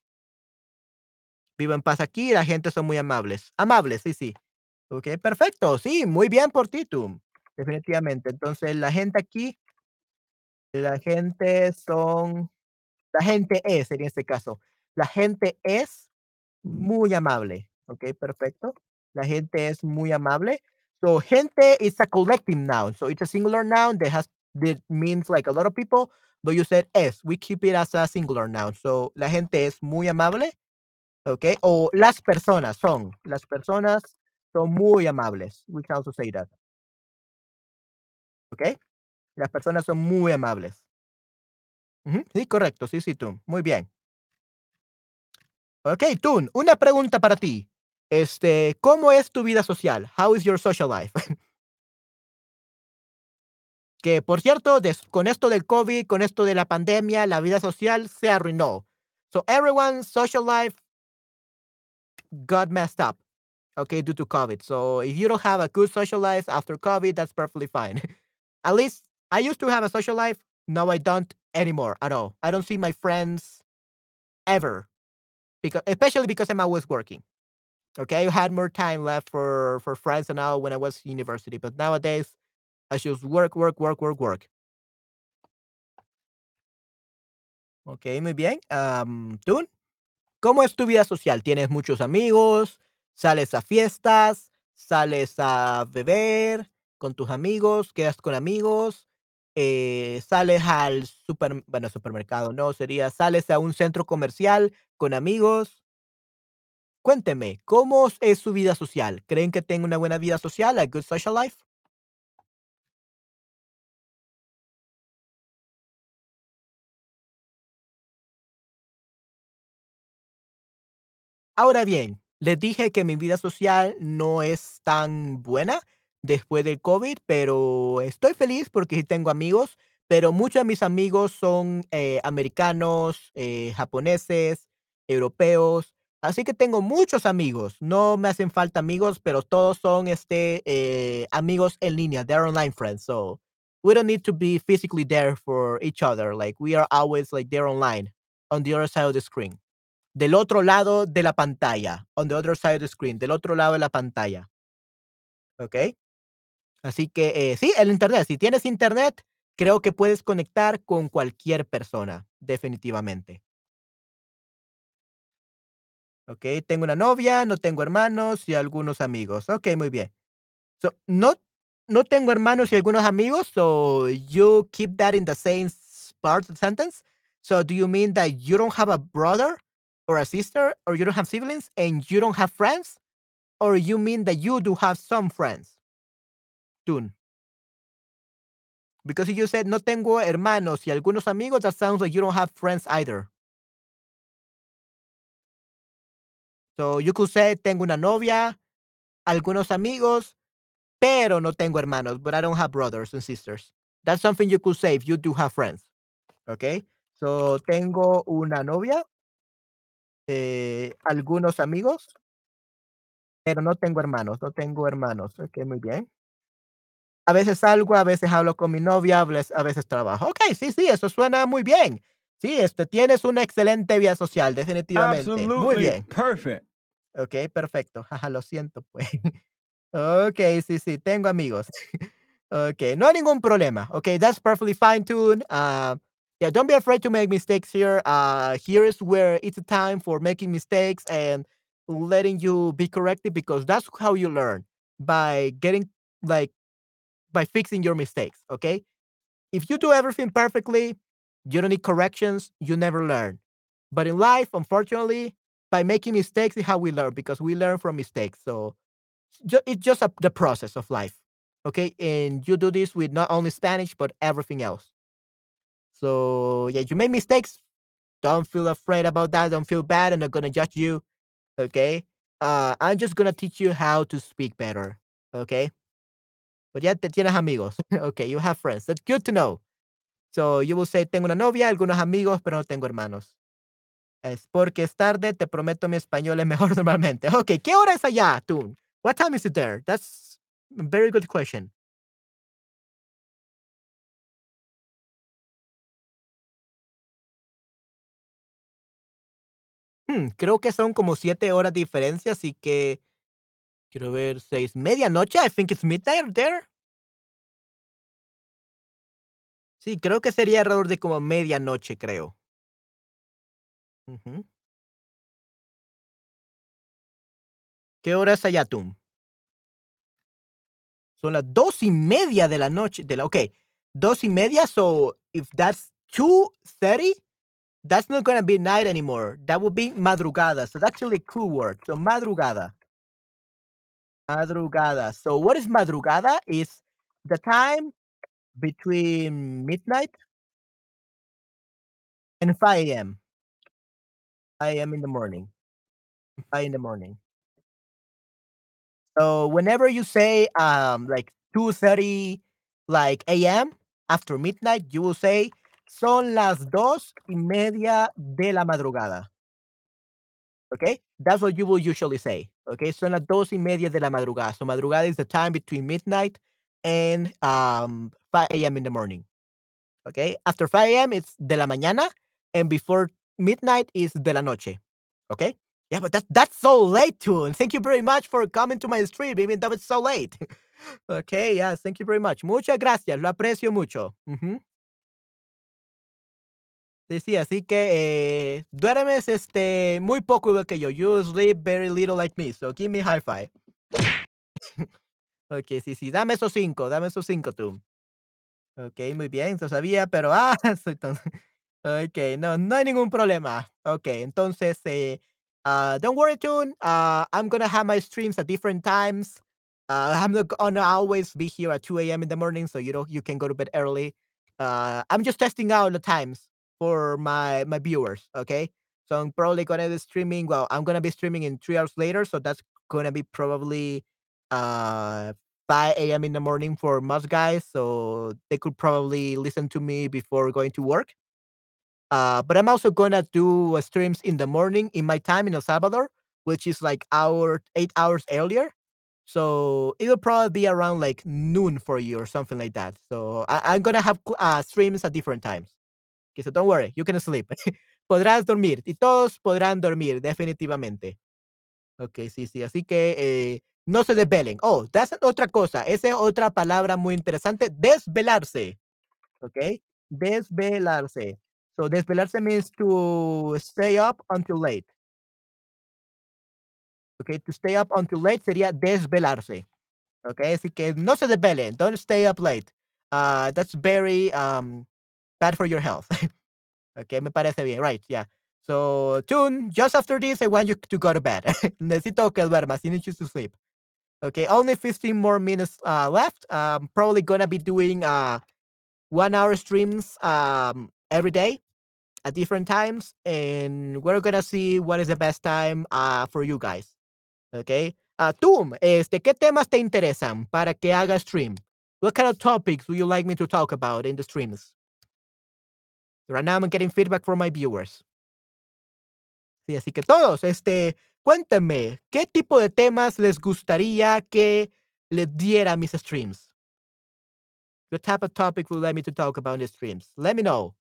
Vivo en paz aquí, la gente son muy amables. Amables, sí, sí. Ok, perfecto. Sí, muy bien por ti, tú. Definitivamente. Entonces, la gente aquí, la gente son, la gente es, en este caso, la gente es muy amable. Ok, perfecto. La gente es muy amable. So, gente is a collective noun. So, it's a singular noun that has, that means like a lot of people, but you said es. We keep it as a singular noun. So, la gente es muy amable. Ok, o las personas son, las personas son muy amables. We can also say that. Ok, las personas son muy amables. Sí, correcto. Sí, sí, tú. Muy bien. Ok, Tun, una pregunta para ti. Este, ¿cómo es tu vida social? How is your social life? Que por cierto, con esto del COVID, con esto de la pandemia, la vida social se arruinó. So everyone's social life got messed up, okay, due to COVID. So if you don't have a good social life after COVID, that's perfectly fine. at least I used to have a social life. Now I don't anymore at all. I don't see my friends ever, because especially because I'm always working. Okay, I had more time left for for friends and all when I was university, but nowadays I just work, work, work, work, work. Ok, muy bien. Am, ¿Tú? ¿Cómo es tu vida social? ¿Tienes muchos amigos? ¿Sales a fiestas? ¿Sales a beber con tus amigos? ¿Quedas con amigos? Eh, ¿Sales al super, bueno, supermercado? No, sería, ¿sales a un centro comercial con amigos? Cuénteme, ¿cómo es su vida social? ¿Creen que tengo una buena vida social? ¿A good social life? Ahora bien, les dije que mi vida social no es tan buena después del COVID, pero estoy feliz porque sí tengo amigos, pero muchos de mis amigos son eh, americanos, eh, japoneses, europeos, así que tengo muchos amigos. No me hacen falta amigos, pero todos son este, eh, amigos en línea, they're online friends, so we don't need to be physically there for each other, like we are always like there online on the other side of the screen. Del otro lado de la pantalla, on the other side of the screen, del otro lado de la pantalla. ¿Ok? Así que eh, sí, el Internet. Si tienes Internet, creo que puedes conectar con cualquier persona, definitivamente. ¿Ok? Tengo una novia, no tengo hermanos y algunos amigos. Ok, muy bien. So, no, no tengo hermanos y algunos amigos, so you keep that in the same part of the sentence. So do you mean that you don't have a brother or a sister or you don't have siblings and you don't have friends? Or you mean that you do have some friends? Tune. Because you said no tengo hermanos y algunos amigos, that sounds like you don't have friends either. So you could say tengo una novia, algunos amigos, pero no tengo hermanos, but I don't have brothers and sisters. That's something you could say if you do have friends. Okay? So tengo una novia, eh, algunos amigos, pero no tengo hermanos, no tengo hermanos. Ok, muy bien. A veces salgo, a veces hablo con mi novia, a veces, trabajo. Ok, sí, sí, eso suena muy bien. Sí, este, tienes una excelente vida social, definitivamente. Muy Absolutely bien. perfect. Ok, perfecto. Jaja, lo siento, pues. Ok, sí, sí, tengo amigos. Ok, no hay ningún problema. Ok, that's perfectly fine, Tune. Uh, yeah, don't be afraid to make mistakes here. Uh, here is where it's a time for making mistakes and letting you be corrected because that's how you learn by getting like by fixing your mistakes. Okay, if you do everything perfectly, you don't need corrections. You never learn. But in life, unfortunately, by making mistakes is how we learn because we learn from mistakes. So it's just a, the process of life. Okay. And you do this with not only Spanish, but everything else. So, yeah, you make mistakes. Don't feel afraid about that. Don't feel bad. I'm not going to judge you. Okay. Uh, I'm just going to teach you how to speak better. Okay. But ya te tienes amigos. okay. You have friends. That's good to know. So you will say, tengo una novia, algunos amigos, pero no tengo hermanos. Es porque es tarde, te prometo mi español es mejor normalmente. Ok, ¿qué hora es allá, tú? What time is it there? That's a very good question. Hmm, creo que son como siete horas de diferencia, así que quiero ver, seis, medianoche. I think it's midnight there. Sí, creo que sería alrededor de como medianoche, creo. Ujú. ¿Qué hora es allá, tú? Son las dos y media de la noche. De la, ok, dos y media. So if that's 2.30, that's not going to be night anymore. That would be madrugada. So that's actually a cool word. So madrugada. Madrugada. So what is madrugada? Is the time between midnight and 5 a.m. 5 a.m. in the morning. 5 in the morning. So whenever you say um like 2:30 like a.m., after midnight, you will say, son las dos y media de la madrugada. Okay, that's what you will usually say. Okay, son las dos y media de la madrugada. So madrugada is the time between midnight and um 5 a.m. in the morning. Okay, after 5 a.m. it's de la mañana, and before midnight is de la noche. Okay, yeah, but that's that's so late, too. And thank you very much for coming to my stream, even though it's so late. okay, yes, thank you very much. Muchas gracias, lo aprecio mucho. Uh Sí, sí, así que eh, duermes este, muy poco igual que yo. You sleep very little like me, so give me high five. ok, sí, sí, dame esos cinco, dame esos cinco tú. Ok, muy bien, lo sabía, pero ah, soy. Ok, no, no hay ningún problema. Ok, entonces, eh, uh, don't worry, Tune. Uh, I'm gonna have my streams at different times. Uh, I'm not gonna always be here at 2 a.m. in the morning, so you know you can go to bed early. Uh, I'm just testing out the times for my my viewers. Okay, so I'm probably gonna be streaming. Well, I'm gonna be streaming in three hours later, so that's gonna be probably uh 5 a.m. in the morning for most guys. So they could probably listen to me before going to work. Uh, but I'm also gonna do uh, streams in the morning in my time in El Salvador, which is like hour eight hours earlier. So it'll probably be around like noon for you or something like that. So I, am gonna have uh, streams at different times. So don't worry, you can sleep. Podrás dormir y todos podrán dormir definitivamente. Ok, sí, sí. Así que eh, no se desvelen. Oh, that's otra cosa. Esa es otra palabra muy interesante. Desvelarse. Ok, desvelarse. So desvelarse means to stay up until late. Okay, to stay up until late sería desvelarse. Okay, así que no se desvelen. Don't stay up late. Uh, that's very um, bad for your health. okay, me parece bien. Right, yeah. So, Tune, just after this, I want you to go to bed. Necesito que duermas. You need you to sleep. Okay, only 15 more minutes uh, left. I'm probably gonna be doing uh, one hour streams um, every day at different times, and we're gonna see what is the best time uh, for you guys. Okay. Uh, tú, este, ¿qué temas te interesan para que haga stream? What kind of topics would you like me to talk about in the streams? Right now I'm getting feedback from my viewers. Sí, así que todos, este, cuéntenme, ¿qué tipo de temas les gustaría que les diera mis streams? What type of topic would you like me to talk about in streams? Let me know.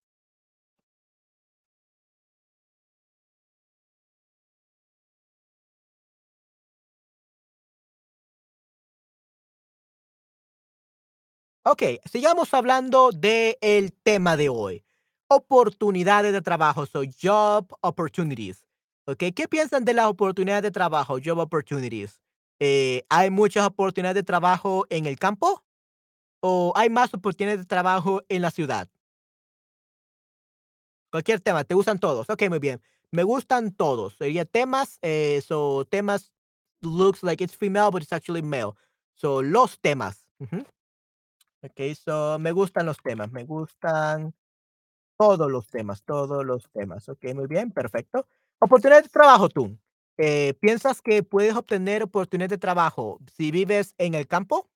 Ok, sigamos hablando del el tema de hoy. Oportunidades de trabajo, so job opportunities. Ok, ¿qué piensan de las oportunidades de trabajo, job opportunities? Eh, ¿Hay muchas oportunidades de trabajo en el campo? ¿O hay más oportunidades de trabajo en la ciudad? Cualquier tema, ¿te gustan todos? Ok, muy bien. Me gustan todos. Sería temas, eh, so temas looks like it's female, but it's actually male. So los temas. Ok, so me gustan los temas, me gustan todos los temas, todos los temas. Ok, muy bien, perfecto. Oportunidad de trabajo, tú. Eh, ¿Piensas que puedes obtener oportunidad de trabajo si vives en el campo?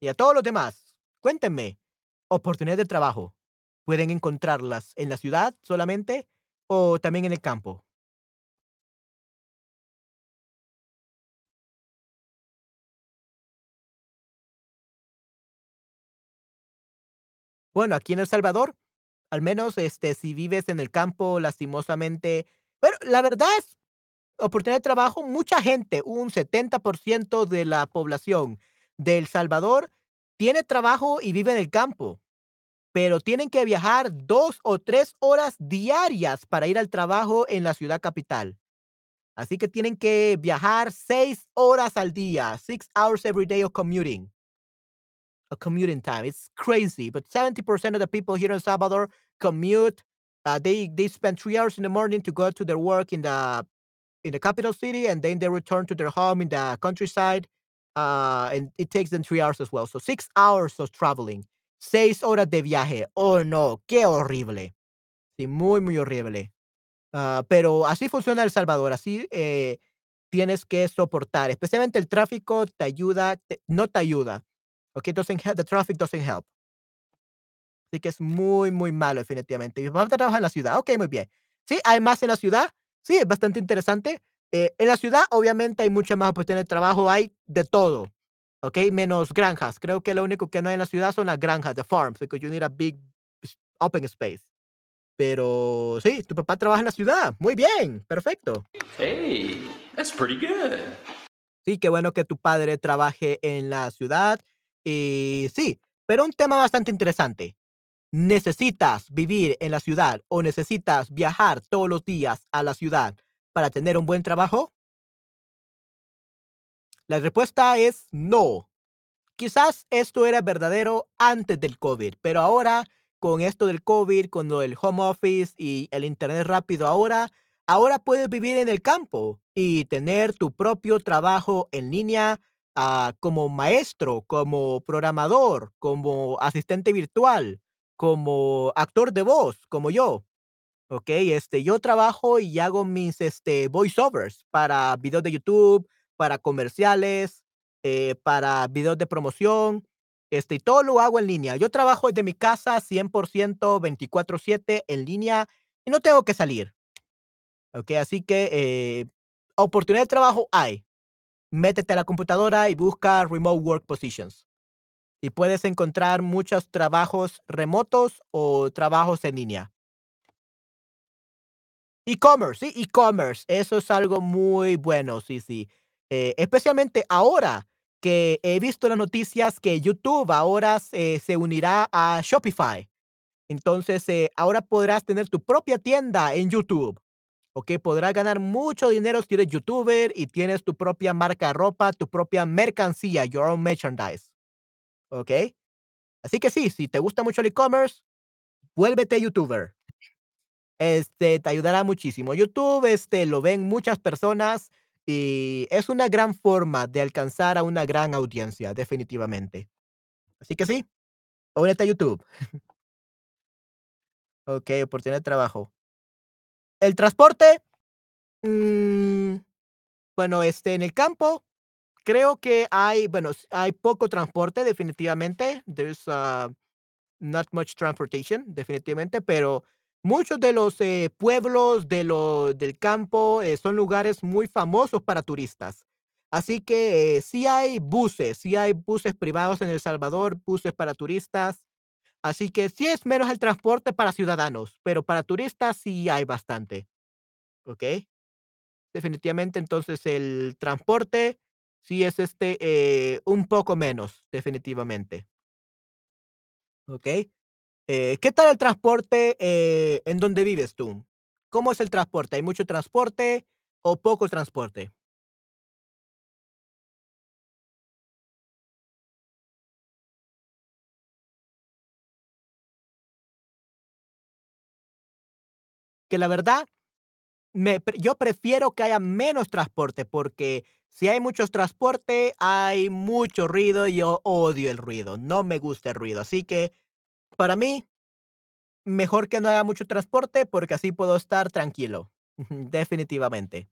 Y a todos los demás, cuéntenme, oportunidades de trabajo, ¿pueden encontrarlas en la ciudad solamente o también en el campo? Bueno, aquí en El Salvador, al menos, este, si vives en el campo, lastimosamente, pero la verdad es, oportunidad de trabajo, mucha gente, un 70% de la población de El Salvador tiene trabajo y vive en el campo, pero tienen que viajar dos o tres horas diarias para ir al trabajo en la ciudad capital. Así que tienen que viajar seis horas al día, six hours every day of commuting a commuting time. It's crazy, but 70% of the people here in Salvador commute. Uh, they they spend three hours in the morning to go to their work in the in the capital city, and then they return to their home in the countryside. Uh, and it takes them three hours as well. So six hours of traveling. Seis horas de viaje. Oh no, qué horrible. Sí, muy, muy horrible. Uh, pero así funciona El Salvador. Así, eh, tienes que soportar, especialmente el tráfico te ayuda, te no te ayuda, okey, doesn't help, the traffic doesn't help. Así que es muy, muy malo definitivamente. Mi papá trabaja en la ciudad, okey, muy bien. Sí, hay más en la ciudad, sí, es bastante interesante. Eh, en la ciudad, obviamente, hay muchas más oportunidades de trabajo, hay de todo, okey, menos granjas. Creo que lo único que no hay en la ciudad son las granjas, the farms, because you need a big open space. Pero sí, tu papá trabaja en la ciudad. Muy bien, perfecto. Hey, that's pretty good. Sí, qué bueno que tu padre trabaje en la ciudad. Y sí, pero un tema bastante interesante. ¿Necesitas vivir en la ciudad o necesitas viajar todos los días a la ciudad para tener un buen trabajo? La respuesta es no. Quizás esto era verdadero antes del COVID, pero ahora con esto del COVID, con lo del home office y el internet rápido ahora, ahora puedes vivir en el campo y tener tu propio trabajo en línea ah, como maestro, como programador, como asistente virtual, como actor de voz, como yo. ¿ok? Este, yo trabajo y hago mis este, voiceovers para videos de YouTube, para comerciales, eh, para videos de promoción, este, y todo lo hago en línea. Yo trabajo desde mi casa 100% 24/7 en línea y no tengo que salir. ¿ok? Así que eh, oportunidad de trabajo hay. Métete a la computadora y busca remote work positions. Y puedes encontrar muchos trabajos remotos o trabajos en línea. E-commerce, sí, e-commerce, eso es algo muy bueno, sí, sí. Eh, especialmente ahora que he visto las noticias que YouTube ahora se, unirá a Shopify. Entonces, eh, ahora podrás tener tu propia tienda en YouTube. ¿Ok? Podrás ganar mucho dinero si eres youtuber y tienes tu propia marca de ropa, tu propia mercancía, your own merchandise. ¿Ok? Así que sí, si te gusta mucho el e-commerce, vuélvete youtuber. Este, te ayudará muchísimo. YouTube, este, lo ven muchas personas y es una gran forma de alcanzar a una gran audiencia, definitivamente. Así que sí, únete a YouTube. Ok, oportunidad de trabajo. El transporte, mm, bueno, este, en el campo, creo que hay, bueno, hay poco transporte, definitivamente. There's uh, not much transportation, definitivamente, pero muchos de los eh, pueblos de lo, del campo eh, son lugares muy famosos para turistas. Así que eh, sí hay buses, sí hay buses privados en El Salvador, buses para turistas. Así que sí es menos el transporte para ciudadanos, pero para turistas sí hay bastante, ¿ok? Definitivamente, entonces el transporte sí es este eh, un poco menos, definitivamente, ¿ok? Eh, ¿qué tal el transporte eh, en donde vives tú? ¿Cómo es el transporte? ¿Hay mucho transporte o poco transporte? Que la verdad, me, yo prefiero que haya menos transporte porque si hay mucho transporte, hay mucho ruido y yo odio el ruido. No me gusta el ruido. Así que para mí, mejor que no haya mucho transporte porque así puedo estar tranquilo. Definitivamente.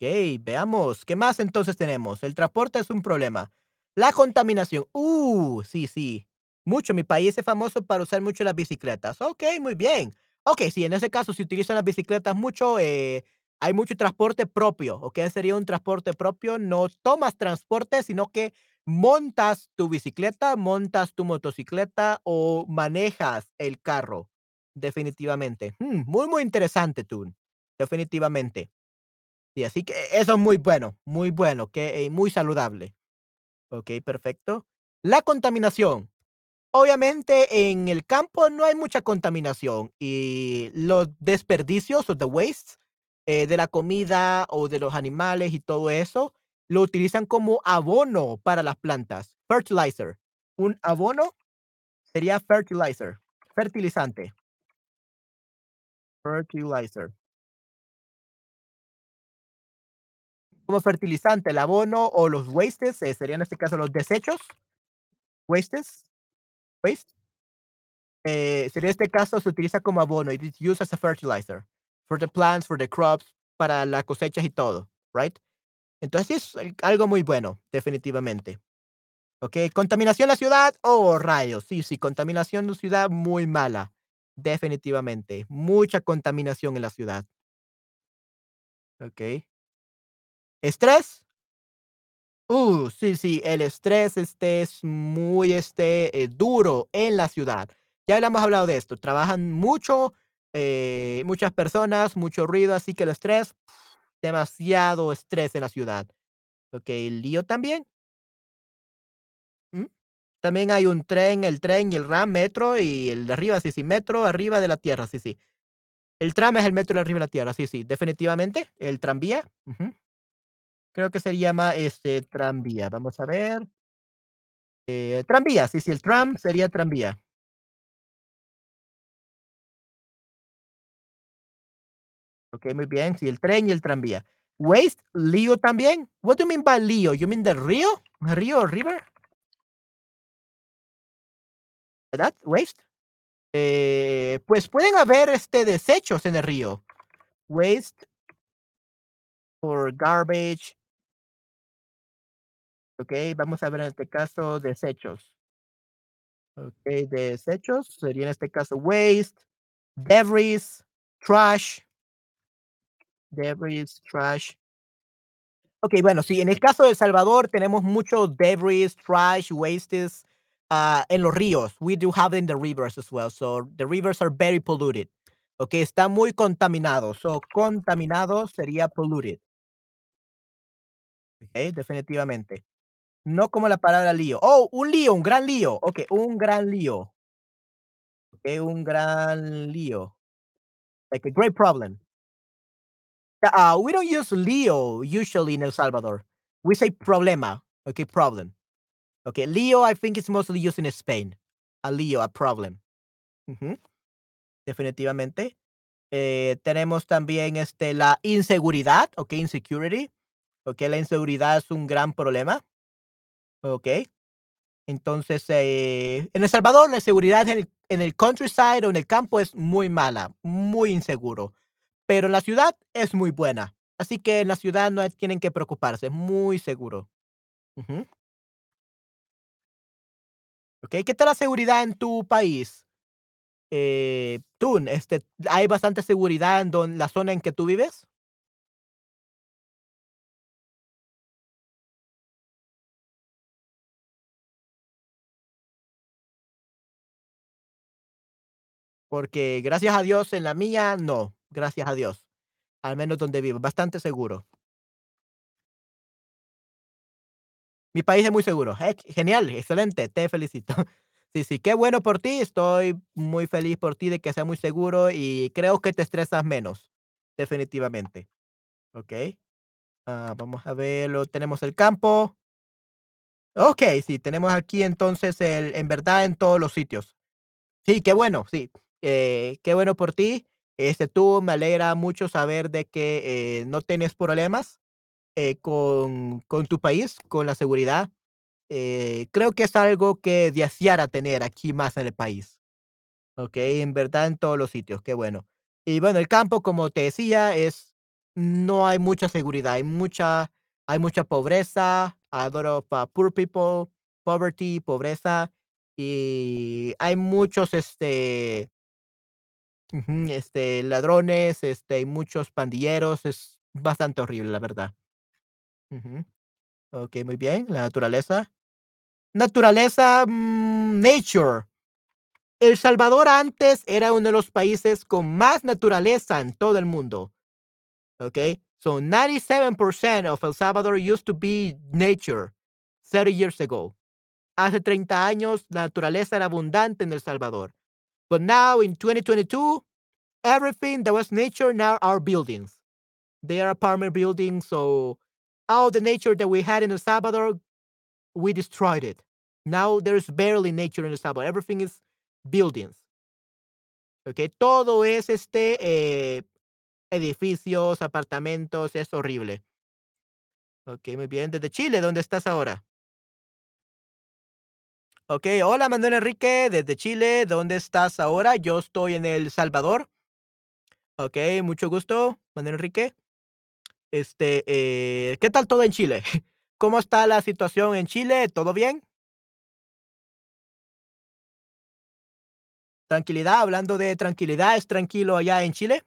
Ok, veamos. ¿Qué más entonces tenemos? El transporte es un problema. La contaminación. Uh, sí, sí. Mucho. Mi país es famoso para usar mucho las bicicletas. Ok, muy bien. Ok, sí, en ese caso, si utilizan las bicicletas mucho, eh, hay mucho transporte propio. Ok, sería un transporte propio. No tomas transporte, sino que montas tu bicicleta, montas tu motocicleta o manejas el carro. Definitivamente. Mm, muy, muy interesante, tú. Definitivamente. Sí, así que eso es muy bueno, muy bueno, que, muy saludable. Okey, perfecto. La contaminación. Obviamente, en el campo no hay mucha contaminación y los desperdicios o the waste, eh, de la comida o de los animales y todo eso, lo utilizan como abono para las plantas, fertilizer. Un abono sería fertilizer, fertilizante, fertilizer. Como fertilizante, el abono o los wastes, eh, serían en este caso los desechos, wastes, waste. Eh, en este caso se utiliza como abono. It is used as a fertilizer for the plants, for the crops, para las cosechas y todo, right? Entonces es algo muy bueno, definitivamente. Ok, contaminación en la ciudad, oh rayos, sí, sí, contaminación en la ciudad muy mala, definitivamente, mucha contaminación en la ciudad. Ok. Estrés, Uh, sí, sí, el estrés este es muy este, eh, duro en la ciudad. Ya le hemos hablado de esto. Trabajan mucho, eh, muchas personas, mucho ruido, así que el estrés, demasiado estrés en la ciudad. Ok, el lío también. ¿Mm? También hay un tren, el tren y el RAM, metro y el de arriba, sí, sí, metro arriba de la tierra, sí, sí. El tram es el metro arriba de la tierra, sí, sí, definitivamente. El tranvía. Creo que se llama este tranvía. Vamos a ver. Eh, tranvía, sí, sí, el tram sería tranvía. Ok, muy bien. Sí, el tren y el tranvía. Waste, lío también. What do you mean by lío? You mean the río? Río, river? ¿Verdad? Waste. Eh, pues pueden haber este desechos en el río. Waste or garbage. Ok, vamos a ver en este caso desechos. Ok, desechos sería en este caso waste, debris, trash. Debris, trash. Ok, bueno, sí, en el caso de El Salvador tenemos mucho debris, trash, wastes uh, en los ríos. We do have in the rivers as well. So the rivers are very polluted. Ok, está muy contaminado. So contaminado sería polluted. Ok, definitivamente. No como la palabra lío. Oh, un lío, un gran lío. Ok, un gran lío. Ok, un gran lío. Like a great problem. Uh, we don't use lío usually in El Salvador. We say problema. Okay, problem. Okay, lío I think it's mostly used in Spain. A lío, a problem. Definitivamente. Eh, tenemos también este, la inseguridad, ok, insecurity. Ok, la inseguridad es un gran problema. Ok. Entonces, eh, en El Salvador, la seguridad en el, en el countryside o en el campo es muy mala, muy inseguro. Pero la ciudad es muy buena. Así que en la ciudad no tienen que preocuparse, muy seguro. Ok, ¿qué tal la seguridad en tu país? Eh, este, ¿hay bastante seguridad en la zona en que tú vives? Porque gracias a Dios en la mía, no, gracias a Dios. Al menos donde vivo, bastante seguro. Mi país es muy seguro. genial, excelente, te felicito. Sí, sí, qué bueno por ti. Estoy muy feliz por ti de que sea muy seguro y creo que te estresas menos, definitivamente. Ok. Ah, vamos a verlo. Tenemos el campo. Ok, sí, tenemos aquí entonces el, en verdad en todos los sitios. Sí, qué bueno, sí. Eh, qué bueno por ti. Este, tú me alegra mucho saber de que eh, no tienes problemas eh, con, con, tu país, con la seguridad. creo que es algo que deseara tener aquí más en el país. Ok, en verdad en todos los sitios, qué bueno. Y bueno, el campo, como te decía, es no hay mucha seguridad, hay mucha, hay mucha pobreza, adoro para poor people, poverty, pobreza, y hay muchos, este, este, ladrones, este, muchos pandilleros, es bastante horrible, la verdad. Ok, muy bien. La naturaleza. Naturaleza, mm, nature. El Salvador antes era uno de los países con más naturaleza en todo el mundo. Ok, so 97% of El Salvador used to be nature 30 years ago. Hace 30 años, la naturaleza era abundante en El Salvador. But now in 2022, everything that was nature now are buildings. They are apartment buildings. So all the nature that we had in El Salvador, we destroyed it. Now there's barely nature in El Salvador. Everything is buildings. Okay, todo es este eh, edificios, apartamentos, es horrible. Ok, muy bien. Desde Chile, ¿dónde estás ahora? Okey, hola, Manuel Enrique, desde Chile, ¿dónde estás ahora? Yo estoy en El Salvador. Okey, mucho gusto, Manuel Enrique. Este, eh, ¿qué tal todo en Chile? ¿Cómo está la situación en Chile? ¿Todo bien? Tranquilidad, hablando de tranquilidad, ¿es tranquilo allá en Chile?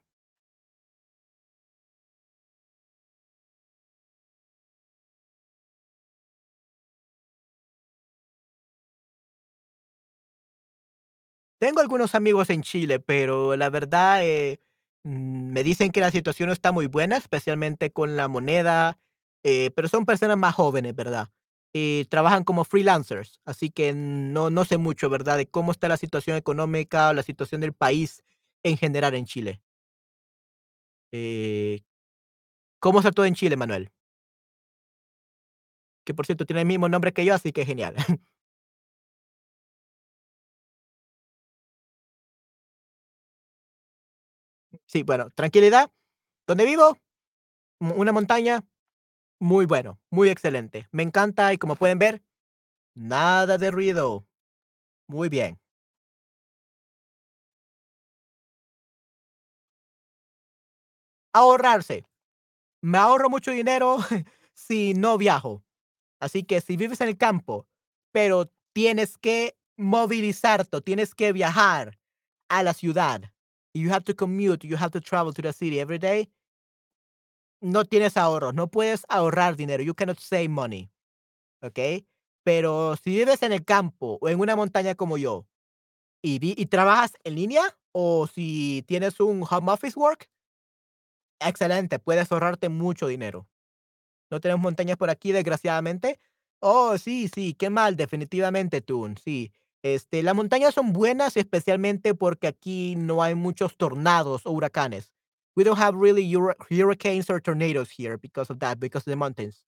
Tengo algunos amigos en Chile, pero la verdad, eh, mm, me dicen que la situación no está muy buena, especialmente con la moneda, eh, pero son personas más jóvenes, ¿verdad? Y trabajan como freelancers, así que no no sé mucho, ¿verdad?, de cómo está la situación económica o la situación del país en general en Chile. Eh, ¿cómo está todo en Chile, Manuel? Que, por cierto, tiene el mismo nombre que yo, así que genial. Sí, bueno, tranquilidad. ¿Dónde vivo? una montaña, muy bueno, muy excelente. Me encanta y como pueden ver, nada de ruido. Muy bien. Ahorrarse. Me ahorro mucho dinero si no viajo. Así que si vives en el campo, pero tienes que movilizarte, tienes que viajar a la ciudad, you have to commute, you have to travel to the city every day no tienes ahorros, no puedes ahorrar dinero, you cannot save money, ¿okey? Pero si vives en el campo o en una montaña como yo, y y trabajas en línea, o si tienes un home office work excelente, puedes ahorrarte mucho dinero. No tenemos montañas por aquí, desgraciadamente. Oh, sí, sí, qué mal, definitivamente, Toon, sí. Este, las montañas son buenas, especialmente porque aquí no hay muchos tornados o huracanes. We don't have really hurricanes or tornadoes here because of that, because of the mountains.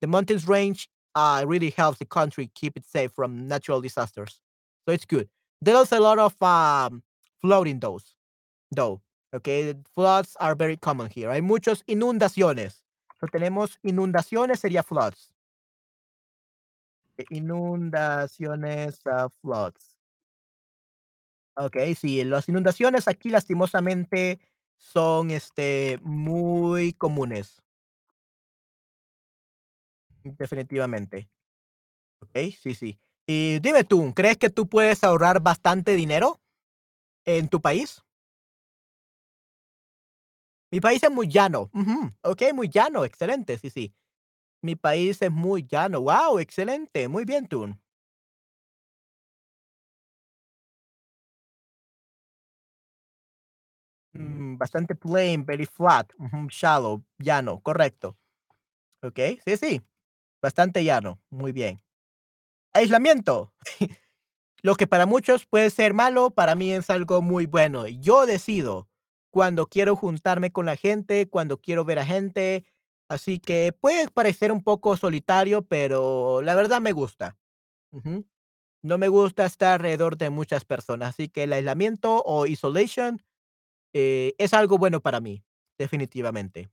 The mountains range, uh, really helps the country keep it safe from natural disasters. So it's good. There's a lot of, um, flooding those though, okey, floods are very common here. Hay muchos inundaciones. So tenemos inundaciones, sería floods. E inundaciones, ah, floods. Okey, sí, las inundaciones aquí lastimosamente son, este, muy comunes. Definitivamente. Okey, sí, sí. Y dime tú, ¿crees que tú puedes ahorrar bastante dinero en tu país? Mi país es muy llano. Ujú. Okey, muy llano, excelente, sí, sí. Mi país es muy llano. Guau, excelente, muy bien, Toon. Mm, bastante plain, very flat, ujú, shallow, llano, correcto. Okey, sí, sí, bastante llano, muy bien. Aislamiento. Lo que para muchos puede ser malo, para mí es algo muy bueno. Yo decido cuando quiero juntarme con la gente, cuando quiero ver a gente, así que puede parecer un poco solitario, pero la verdad me gusta. No me gusta estar alrededor de muchas personas, así que el aislamiento o isolation, eh, es algo bueno para mí, definitivamente.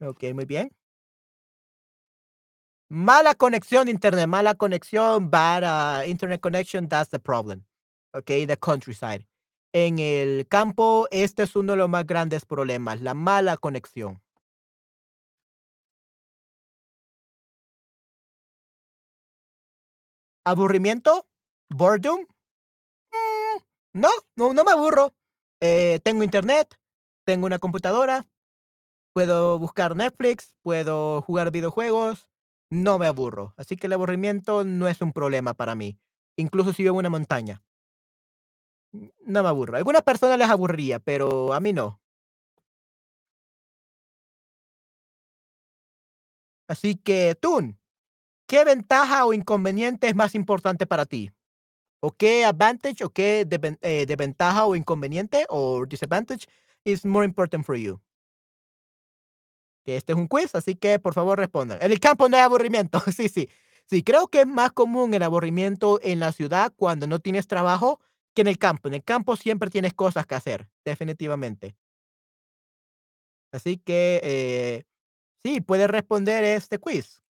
Okey, muy bien. Mala conexión de Internet, mala conexión, bad, ah, internet connection, that's the problem. Okey, the countryside. En el campo, este es uno de los más grandes problemas, la mala conexión. ¿Aburrimiento? ¿Boredom? Mm, no, no, no me aburro. Eh, tengo Internet, tengo una computadora, puedo buscar Netflix, puedo jugar videojuegos, no me aburro. Así que el aburrimiento no es un problema para mí, incluso si vivo en una montaña. No me aburro. Algunas personas les aburriría, pero a mí no. Así que, Toon, ¿qué ventaja o inconveniente es más importante para ti? ¿O qué advantage o qué eh, desventaja o inconveniente or disadvantage is more important for you? Este es un quiz, así que por favor respondan. En el campo no hay aburrimiento. Sí, sí. Sí, creo que es más común el aburrimiento en la ciudad cuando no tienes trabajo que en el campo. En el campo siempre tienes cosas que hacer, definitivamente. Así que, eh, sí, puedes responder este quiz.